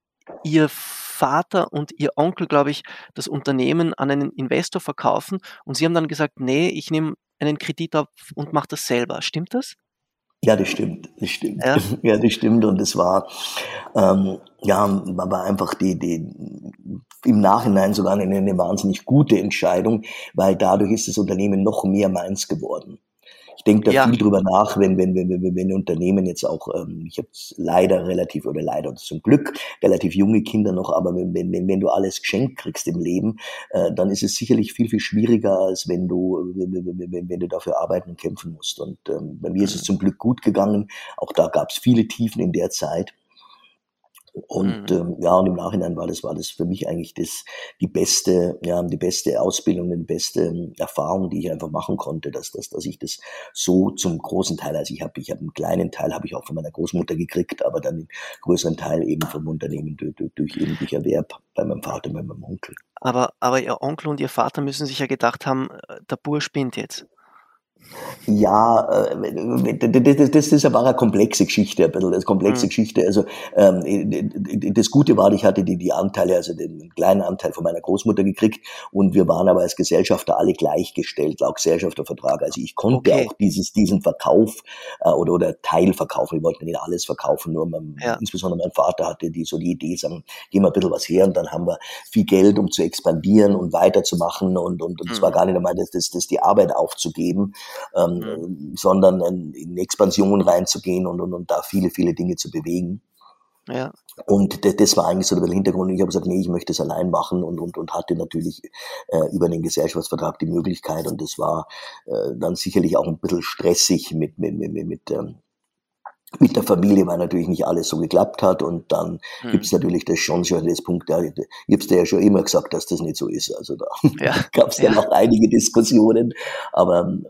Ihr Vater und Ihr Onkel, glaube ich, das Unternehmen an einen Investor verkaufen und Sie haben dann gesagt, nee, ich nehme einen Kredit auf und mache das selber. Stimmt das? Ja, das stimmt, das stimmt. Ja, ja das stimmt und es war, ähm, ja, war einfach die, die, im Nachhinein sogar eine, eine wahnsinnig gute Entscheidung, weil dadurch ist das Unternehmen noch mehr meins geworden. Ich denke da ja. viel drüber nach, wenn, wenn, wenn, wenn, wenn Unternehmen jetzt auch, ähm, ich habe leider relativ, oder leider zum Glück, relativ junge Kinder noch, aber wenn, wenn, wenn du alles geschenkt kriegst im Leben, äh, dann ist es sicherlich viel, viel schwieriger, als wenn du, wenn, wenn, wenn du dafür arbeiten und kämpfen musst. Und ähm, bei mir ist es mhm. zum Glück gut gegangen. Auch da gab es viele Tiefen in der Zeit. Und mhm. ähm, ja, und im Nachhinein war das, war das für mich eigentlich das, die beste, ja, die beste Ausbildung, die beste ähm, Erfahrung, die ich einfach machen konnte, dass, dass, dass ich das so zum großen Teil, also ich habe, ich habe einen kleinen Teil habe ich auch von meiner Großmutter gekriegt, aber dann den größeren Teil eben vom Unternehmen durch, durch, durch eben durch Erwerb bei meinem Vater und bei meinem Onkel. Aber, aber Ihr Onkel und Ihr Vater müssen sich ja gedacht haben, äh, der Bur spinnt jetzt. Ja, äh, das, ist eine komplexe Geschichte, ein bisschen, eine komplexe mhm. Geschichte. Also ähm, das Gute war, ich hatte die, die Anteile, also den kleinen Anteil von meiner Großmutter gekriegt und wir waren aber als Gesellschafter alle gleichgestellt, laut Gesellschaftervertrag. Also ich konnte okay. auch dieses, diesen Verkauf äh, oder, oder Teil verkaufen. Wir wollten nicht alles verkaufen, nur mein, ja. insbesondere mein Vater hatte die so die Idee, sagen, gehen wir ein bisschen was her und dann haben wir viel Geld, um zu expandieren und weiterzumachen und, und, und mhm. es war gar nicht einmal das, das, das die Arbeit aufzugeben ähm, mhm. sondern in Expansion reinzugehen und, und, und da viele, viele Dinge zu bewegen. Ja. Und das, das war eigentlich so der Hintergrund. Ich habe gesagt, nee, ich möchte es allein machen und, und, und hatte natürlich äh, über den Gesellschaftsvertrag die Möglichkeit. Und das war äh, dann sicherlich auch ein bisschen stressig mit, mit, mit, mit ähm, mit der Familie, weil natürlich nicht alles so geklappt hat. Und dann hm. gibt es natürlich das schon schon das Punkt, hab's dir ja schon immer gesagt, dass das nicht so ist. Also da ja. gab es dann ja. auch einige Diskussionen. Aber ähm,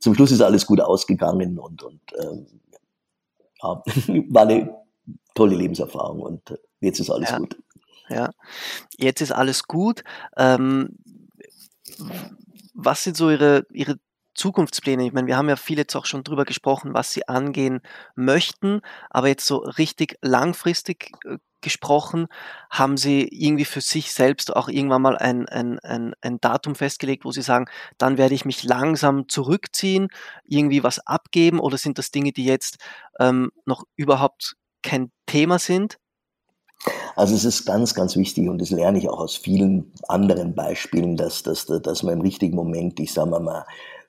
zum Schluss ist alles gut ausgegangen und, und ähm, ja, war eine tolle Lebenserfahrung und äh, jetzt ist alles ja. gut. Ja, jetzt ist alles gut. Ähm, was sind so Ihre, Ihre Zukunftspläne? Ich meine, wir haben ja viel jetzt auch schon drüber gesprochen, was Sie angehen möchten, aber jetzt so richtig langfristig äh, gesprochen, haben Sie irgendwie für sich selbst auch irgendwann mal ein, ein, ein, ein Datum festgelegt, wo Sie sagen, dann werde ich mich langsam zurückziehen, irgendwie was abgeben oder sind das Dinge, die jetzt ähm, noch überhaupt kein Thema sind? Also es ist ganz, ganz wichtig und das lerne ich auch aus vielen anderen Beispielen, dass, dass, dass man im richtigen Moment, ich sage mal,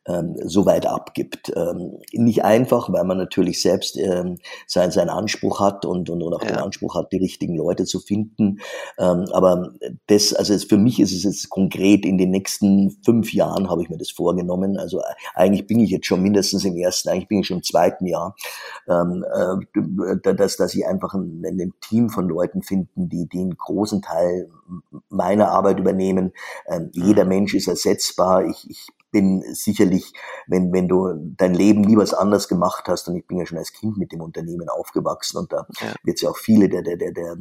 ähm, so weit abgibt. Ähm, nicht einfach, weil man natürlich selbst ähm, sein, seinen Anspruch hat und, und, und auch ja. den Anspruch hat, die richtigen Leute zu finden. Ähm, aber das, also es, für mich ist es jetzt konkret, in den nächsten fünf Jahren habe ich mir das vorgenommen. Also äh, eigentlich bin ich jetzt schon mindestens im ersten, eigentlich bin ich schon im zweiten Jahr, ähm, äh, dass, dass ich einfach ein, ein Team von Leuten finden, die, die einen großen Teil meiner Arbeit übernehmen. Ähm, jeder mhm. Mensch ist ersetzbar. Ich, ich bin sicherlich, wenn, wenn du dein Leben lieber anders gemacht hast, und ich bin ja schon als Kind mit dem Unternehmen aufgewachsen und da ja. wird es ja auch viele der, der, der, der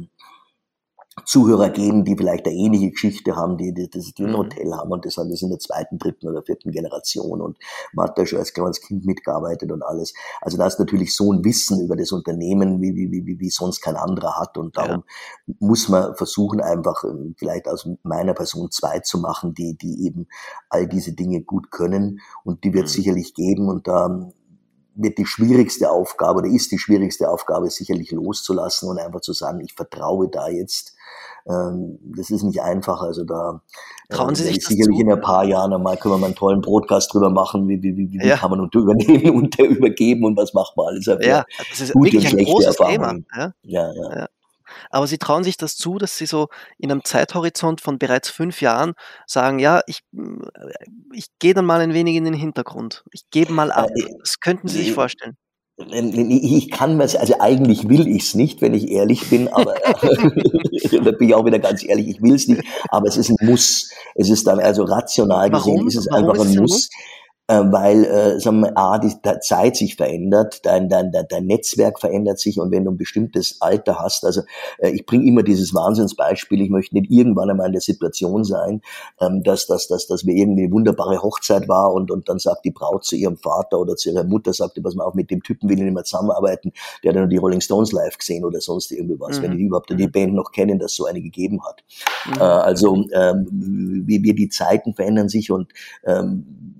Zuhörer geben, die vielleicht eine ähnliche Geschichte haben, die, die, die, ein mhm. Hotel haben und das alles in der zweiten, dritten oder vierten Generation und man hat da schon als kleines Kind mitgearbeitet und alles. Also da ist natürlich so ein Wissen über das Unternehmen, wie, wie, wie, wie sonst kein anderer hat und darum ja. muss man versuchen, einfach ähm, vielleicht aus meiner Person zwei zu machen, die, die eben all diese Dinge gut können und die wird es mhm. sicherlich geben und da wird die schwierigste Aufgabe oder ist die schwierigste Aufgabe sicherlich loszulassen und einfach zu sagen, ich vertraue da jetzt. Ähm, das ist nicht einfach, also da Trauen Sie äh, sich sicherlich zu? in ein paar Jahren einmal können wir mal einen tollen Broadcast drüber machen, wie, wie, wie, wie ja. kann man unter übernehmen und übergeben und was macht man alles. Ja, das ist wirklich ein großes Erfahrungen. Thema. Ja? Ja, ja. ja. Aber sie trauen sich das zu, dass sie so in einem Zeithorizont von bereits fünf Jahren sagen, ja, ich, ich gehe dann mal ein wenig in den Hintergrund. Ich gebe mal ab. Äh, das könnten Sie sich vorstellen. Ich kann mir also eigentlich will ich es nicht, wenn ich ehrlich bin, aber da bin ich auch wieder ganz ehrlich, ich will es nicht, aber es ist ein Muss. Es ist dann also rational Warum? gesehen, ist es Warum einfach ein Muss. äh, weil äh, sagen wir, A, die Zeit sich verändert, dein, dein, dein, dein Netzwerk verändert sich und wenn du ein bestimmtes Alter hast, also äh, ich bringe immer dieses Wahnsinnsbeispiel, ich möchte nicht irgendwann einmal in der Situation sein, ähm, dass, dass, dass, dass wir irgendwie eine wunderbare Hochzeit war und, und dann sagt die Braut zu ihrem Vater oder zu ihrer Mutter, sagt, pass mal auf, mit dem Typen will ich nicht mehr zusammenarbeiten, der hat ja nur die Rolling Stones live gesehen oder sonst irgendwie was, mhm. wenn die überhaupt die Band noch kennen, dass so eine gegeben hat. Mhm. Äh, also ähm, wie wir die Zeiten verändern sich und ähm,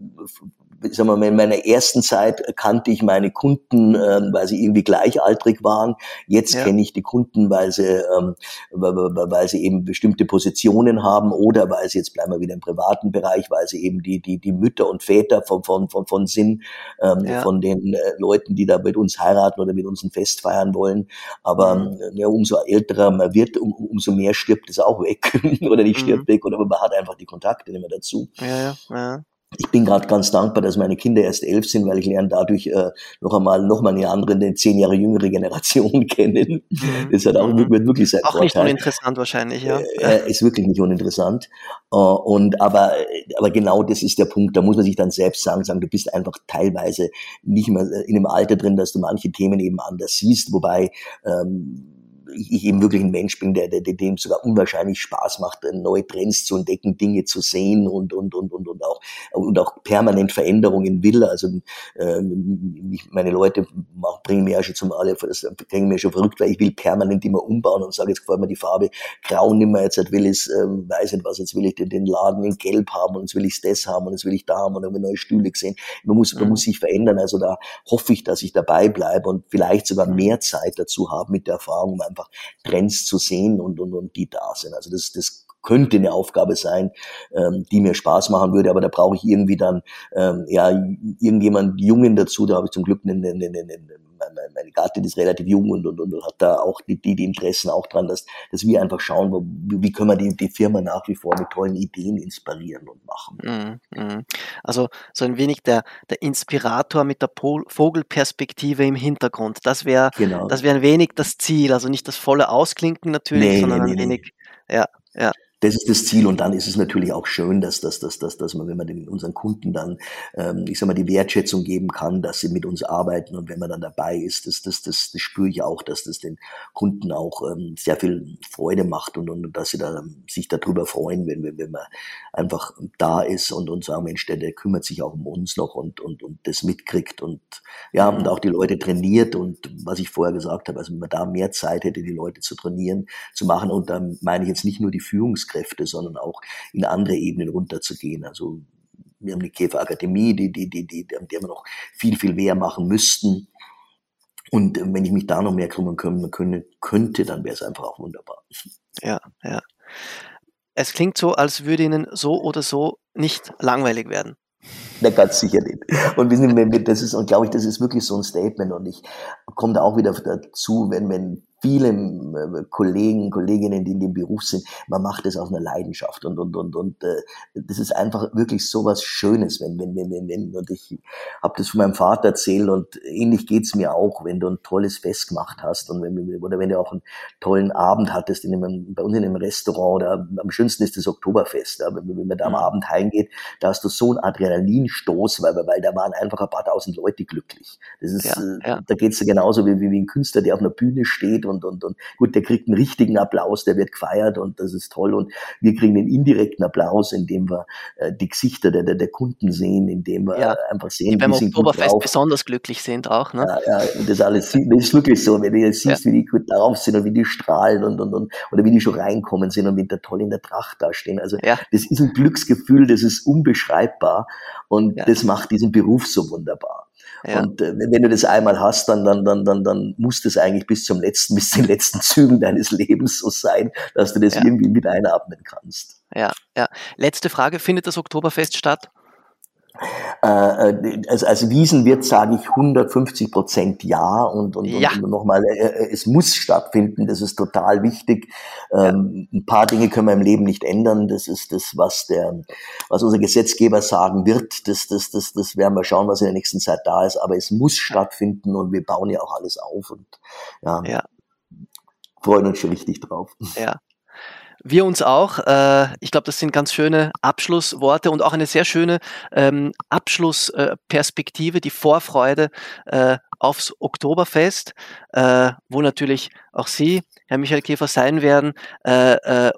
sagen wir mal, in meiner ersten Zeit kannte ich meine Kunden, ähm, weil sie irgendwie gleichaltrig waren. Jetzt ja. kenne ich die Kunden, weil sie, ähm, weil sie eben bestimmte Positionen haben oder weil sie, jetzt bleiben wir wieder im privaten Bereich, weil sie eben die, die, die Mütter und Väter von, von, von, von sind, ähm, ja. von den äh, Leuten, die da mit uns heiraten oder mit uns ein Fest feiern wollen. Aber mhm. ja, umso älterer man wird, um, umso mehr stirbt es auch weg. oder nicht stirbt mhm. weg, oder man hat einfach die Kontakte nicht mehr dazu. Ja, ja ich bin gerade ganz dankbar, dass meine Kinder erst elf sind, weil ich lerne dadurch äh, noch einmal noch mal eine andere, eine zehn Jahre jüngere Generation kennen. Mhm. Das hat auch mhm. wird wirklich sehr Auch Vorteil. nicht uninteressant wahrscheinlich, ja. Äh, äh, ist wirklich nicht uninteressant. Uh, und aber aber genau das ist der Punkt. Da muss man sich dann selbst sagen, sagen, du bist einfach teilweise nicht mehr in einem Alter drin, dass du manche Themen eben anders siehst, wobei ähm, ich eben wirklich ein Mensch bin, der, der, der dem sogar unwahrscheinlich Spaß macht, neue Trends zu entdecken, Dinge zu sehen und und und und und auch und auch permanent Veränderungen will. Also äh, meine Leute bringen mir ja schon zum alle, das bringen mir schon verrückt, weil ich will permanent immer umbauen und sage jetzt gefällt mir die Farbe grau nimmer, jetzt will ich äh, weiß nicht was, jetzt will ich den, den Laden in Gelb haben und jetzt will ich das haben und jetzt will ich da haben und dann habe ich neue Stühle gesehen. Man muss man mhm. muss sich verändern. Also da hoffe ich, dass ich dabei bleibe und vielleicht sogar mehr Zeit dazu habe mit der Erfahrung, um einfach Trends zu sehen und, und, und die da sind. Also das, das könnte eine Aufgabe sein, ähm, die mir Spaß machen würde, aber da brauche ich irgendwie dann ähm, ja irgendjemand Jungen dazu. Da habe ich zum Glück einen, einen, einen, einen meine Gattin ist relativ jung und, und, und hat da auch die, die, die Interessen auch dran, dass, dass wir einfach schauen, wo, wie können wir die, die Firma nach wie vor mit tollen Ideen inspirieren und machen. Mm, mm. Also so ein wenig der, der Inspirator mit der Vogelperspektive im Hintergrund. Das wäre genau. das wäre ein wenig das Ziel, also nicht das volle Ausklinken natürlich, nee, sondern nee, ein nee, wenig, ja, ja das ist das Ziel und dann ist es natürlich auch schön, dass, dass, dass, dass, dass man, wenn man den, unseren Kunden dann, ähm, ich sag mal, die Wertschätzung geben kann, dass sie mit uns arbeiten und wenn man dann dabei ist, das, das, das, das spüre ich auch, dass das den Kunden auch ähm, sehr viel Freude macht und, und dass sie da, sich darüber freuen, wenn, wenn, wenn man einfach da ist und, und sagen, Mensch, der, der kümmert sich auch um uns noch und, und, und das mitkriegt und ja, und auch die Leute trainiert und was ich vorher gesagt habe, also wenn man da mehr Zeit hätte, die Leute zu trainieren, zu machen und dann meine ich jetzt nicht nur die Führungs Führungskräfte, sondern auch in andere Ebenen runterzugehen. Also wir haben die Käferakademie, die, die, die, die, die wir noch viel, viel mehr machen müssten. Und wenn ich mich da noch mehr kümmern können, könnte, dann wäre es einfach auch wunderbar. Ja, ja. Es klingt so, als würde Ihnen so oder so nicht langweilig werden. Na, ganz sicher nicht. Und wissen Sie, das ist, und glaube ich, das ist wirklich so ein Statement. Und ich komme da auch wieder dazu, wenn, wenn viele äh, Kollegen, Kolleginnen, die in dem Beruf sind, man macht es aus einer Leidenschaft und und und und äh, das ist einfach wirklich so was Schönes, wenn wenn wenn wenn, wenn und ich habe das von meinem Vater erzählt und ähnlich geht's mir auch, wenn du ein tolles Fest gemacht hast und wenn oder wenn du auch einen tollen Abend hattest in einem, bei uns in einem Restaurant oder am schönsten ist das Oktoberfest, ja, wenn, wenn man da am mhm. Abend heimgeht, da hast du so einen Adrenalinstoß, weil weil da waren einfach ein paar tausend Leute glücklich. Das ist ja, äh, ja. da geht's genauso wie, wie ein Künstler, der auf einer Bühne steht und, und, und gut, der kriegt einen richtigen Applaus, der wird gefeiert und das ist toll. Und wir kriegen einen indirekten Applaus, indem wir äh, die Gesichter der, der, der Kunden sehen, indem wir ja. einfach sehen, die beim Oktoberfest besonders glücklich sind auch. Ne? Ja, ja, und das alles das ist wirklich so, wenn du jetzt siehst, ja. wie die gut drauf sind und wie die strahlen und, und, und oder wie die schon reinkommen sind und wie da toll in der Tracht dastehen. Also ja. das ist ein Glücksgefühl, das ist unbeschreibbar und das macht diesen Beruf so wunderbar. Ja. Und äh, wenn du das einmal hast, dann, dann, dann, dann, dann muss das eigentlich bis zum letzten, bis zu den letzten Zügen deines Lebens so sein, dass du das ja. irgendwie mit einatmen kannst. Ja, ja. Letzte Frage, findet das Oktoberfest statt? Äh, äh, als, als Wiesenwirt sage ich 150 Prozent ja und, und, ja. und nochmal, äh, es muss stattfinden, das ist total wichtig. Ja. Ähm, ein paar Dinge können wir im Leben nicht ändern, das ist das, was der, was unser Gesetzgeber sagen wird, das, das, das, das werden wir schauen, was in der nächsten Zeit da ist, aber es muss stattfinden und wir bauen ja auch alles auf und ja, ja. freuen uns schon richtig drauf. Ja. Wir uns auch. Äh, ich glaube, das sind ganz schöne Abschlussworte und auch eine sehr schöne ähm, Abschlussperspektive, die Vorfreude äh, aufs Oktoberfest, äh, wo natürlich auch Sie, Herr Michael Käfer, sein werden.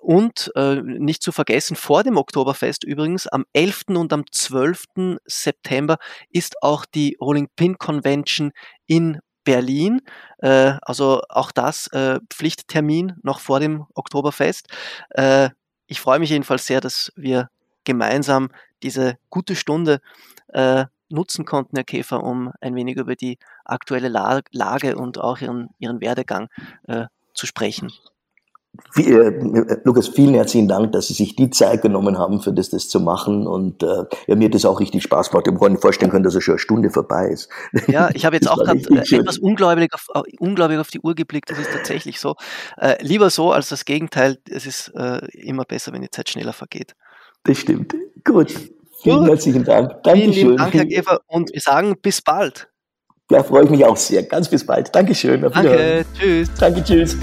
und nicht zu vergessen, vor dem Oktoberfest übrigens, am 11. und am 12. September ist auch die Rolling Pin Convention in Berlin. Äh, also auch das äh, Pflichttermin noch vor dem Oktoberfest. Äh, ich freue mich jedenfalls sehr, dass wir gemeinsam diese gute Stunde äh, nutzen konnten, Herr Käfer, um ein wenig über die aktuelle La Lage und auch ihren, ihren Werdegang äh, zu sprechen. Äh, Lukas, vielen herzlichen Dank, dass Sie sich die Zeit genommen haben, für das, das zu machen. Und äh, ja, mir hat das auch richtig Spaß gemacht. Ich habe mir vorstellen können, dass es schon eine Stunde vorbei ist. Ja, ich habe jetzt auch gerade äh, etwas ungläubig auf, äh, ungläubig auf die Uhr geblickt. Das ist tatsächlich so. Äh, lieber so als das Gegenteil. Es ist äh, immer besser, wenn die Zeit schneller vergeht. Das stimmt. Gut. Vielen Gut. herzlichen Dank. Dankeschön. Vielen Dank, Herr Gefer. Und wir sagen bis bald. Ja, freue ich mich auch sehr. Ganz bis bald. Dankeschön. Danke. Tschüss. Danke. Tschüss.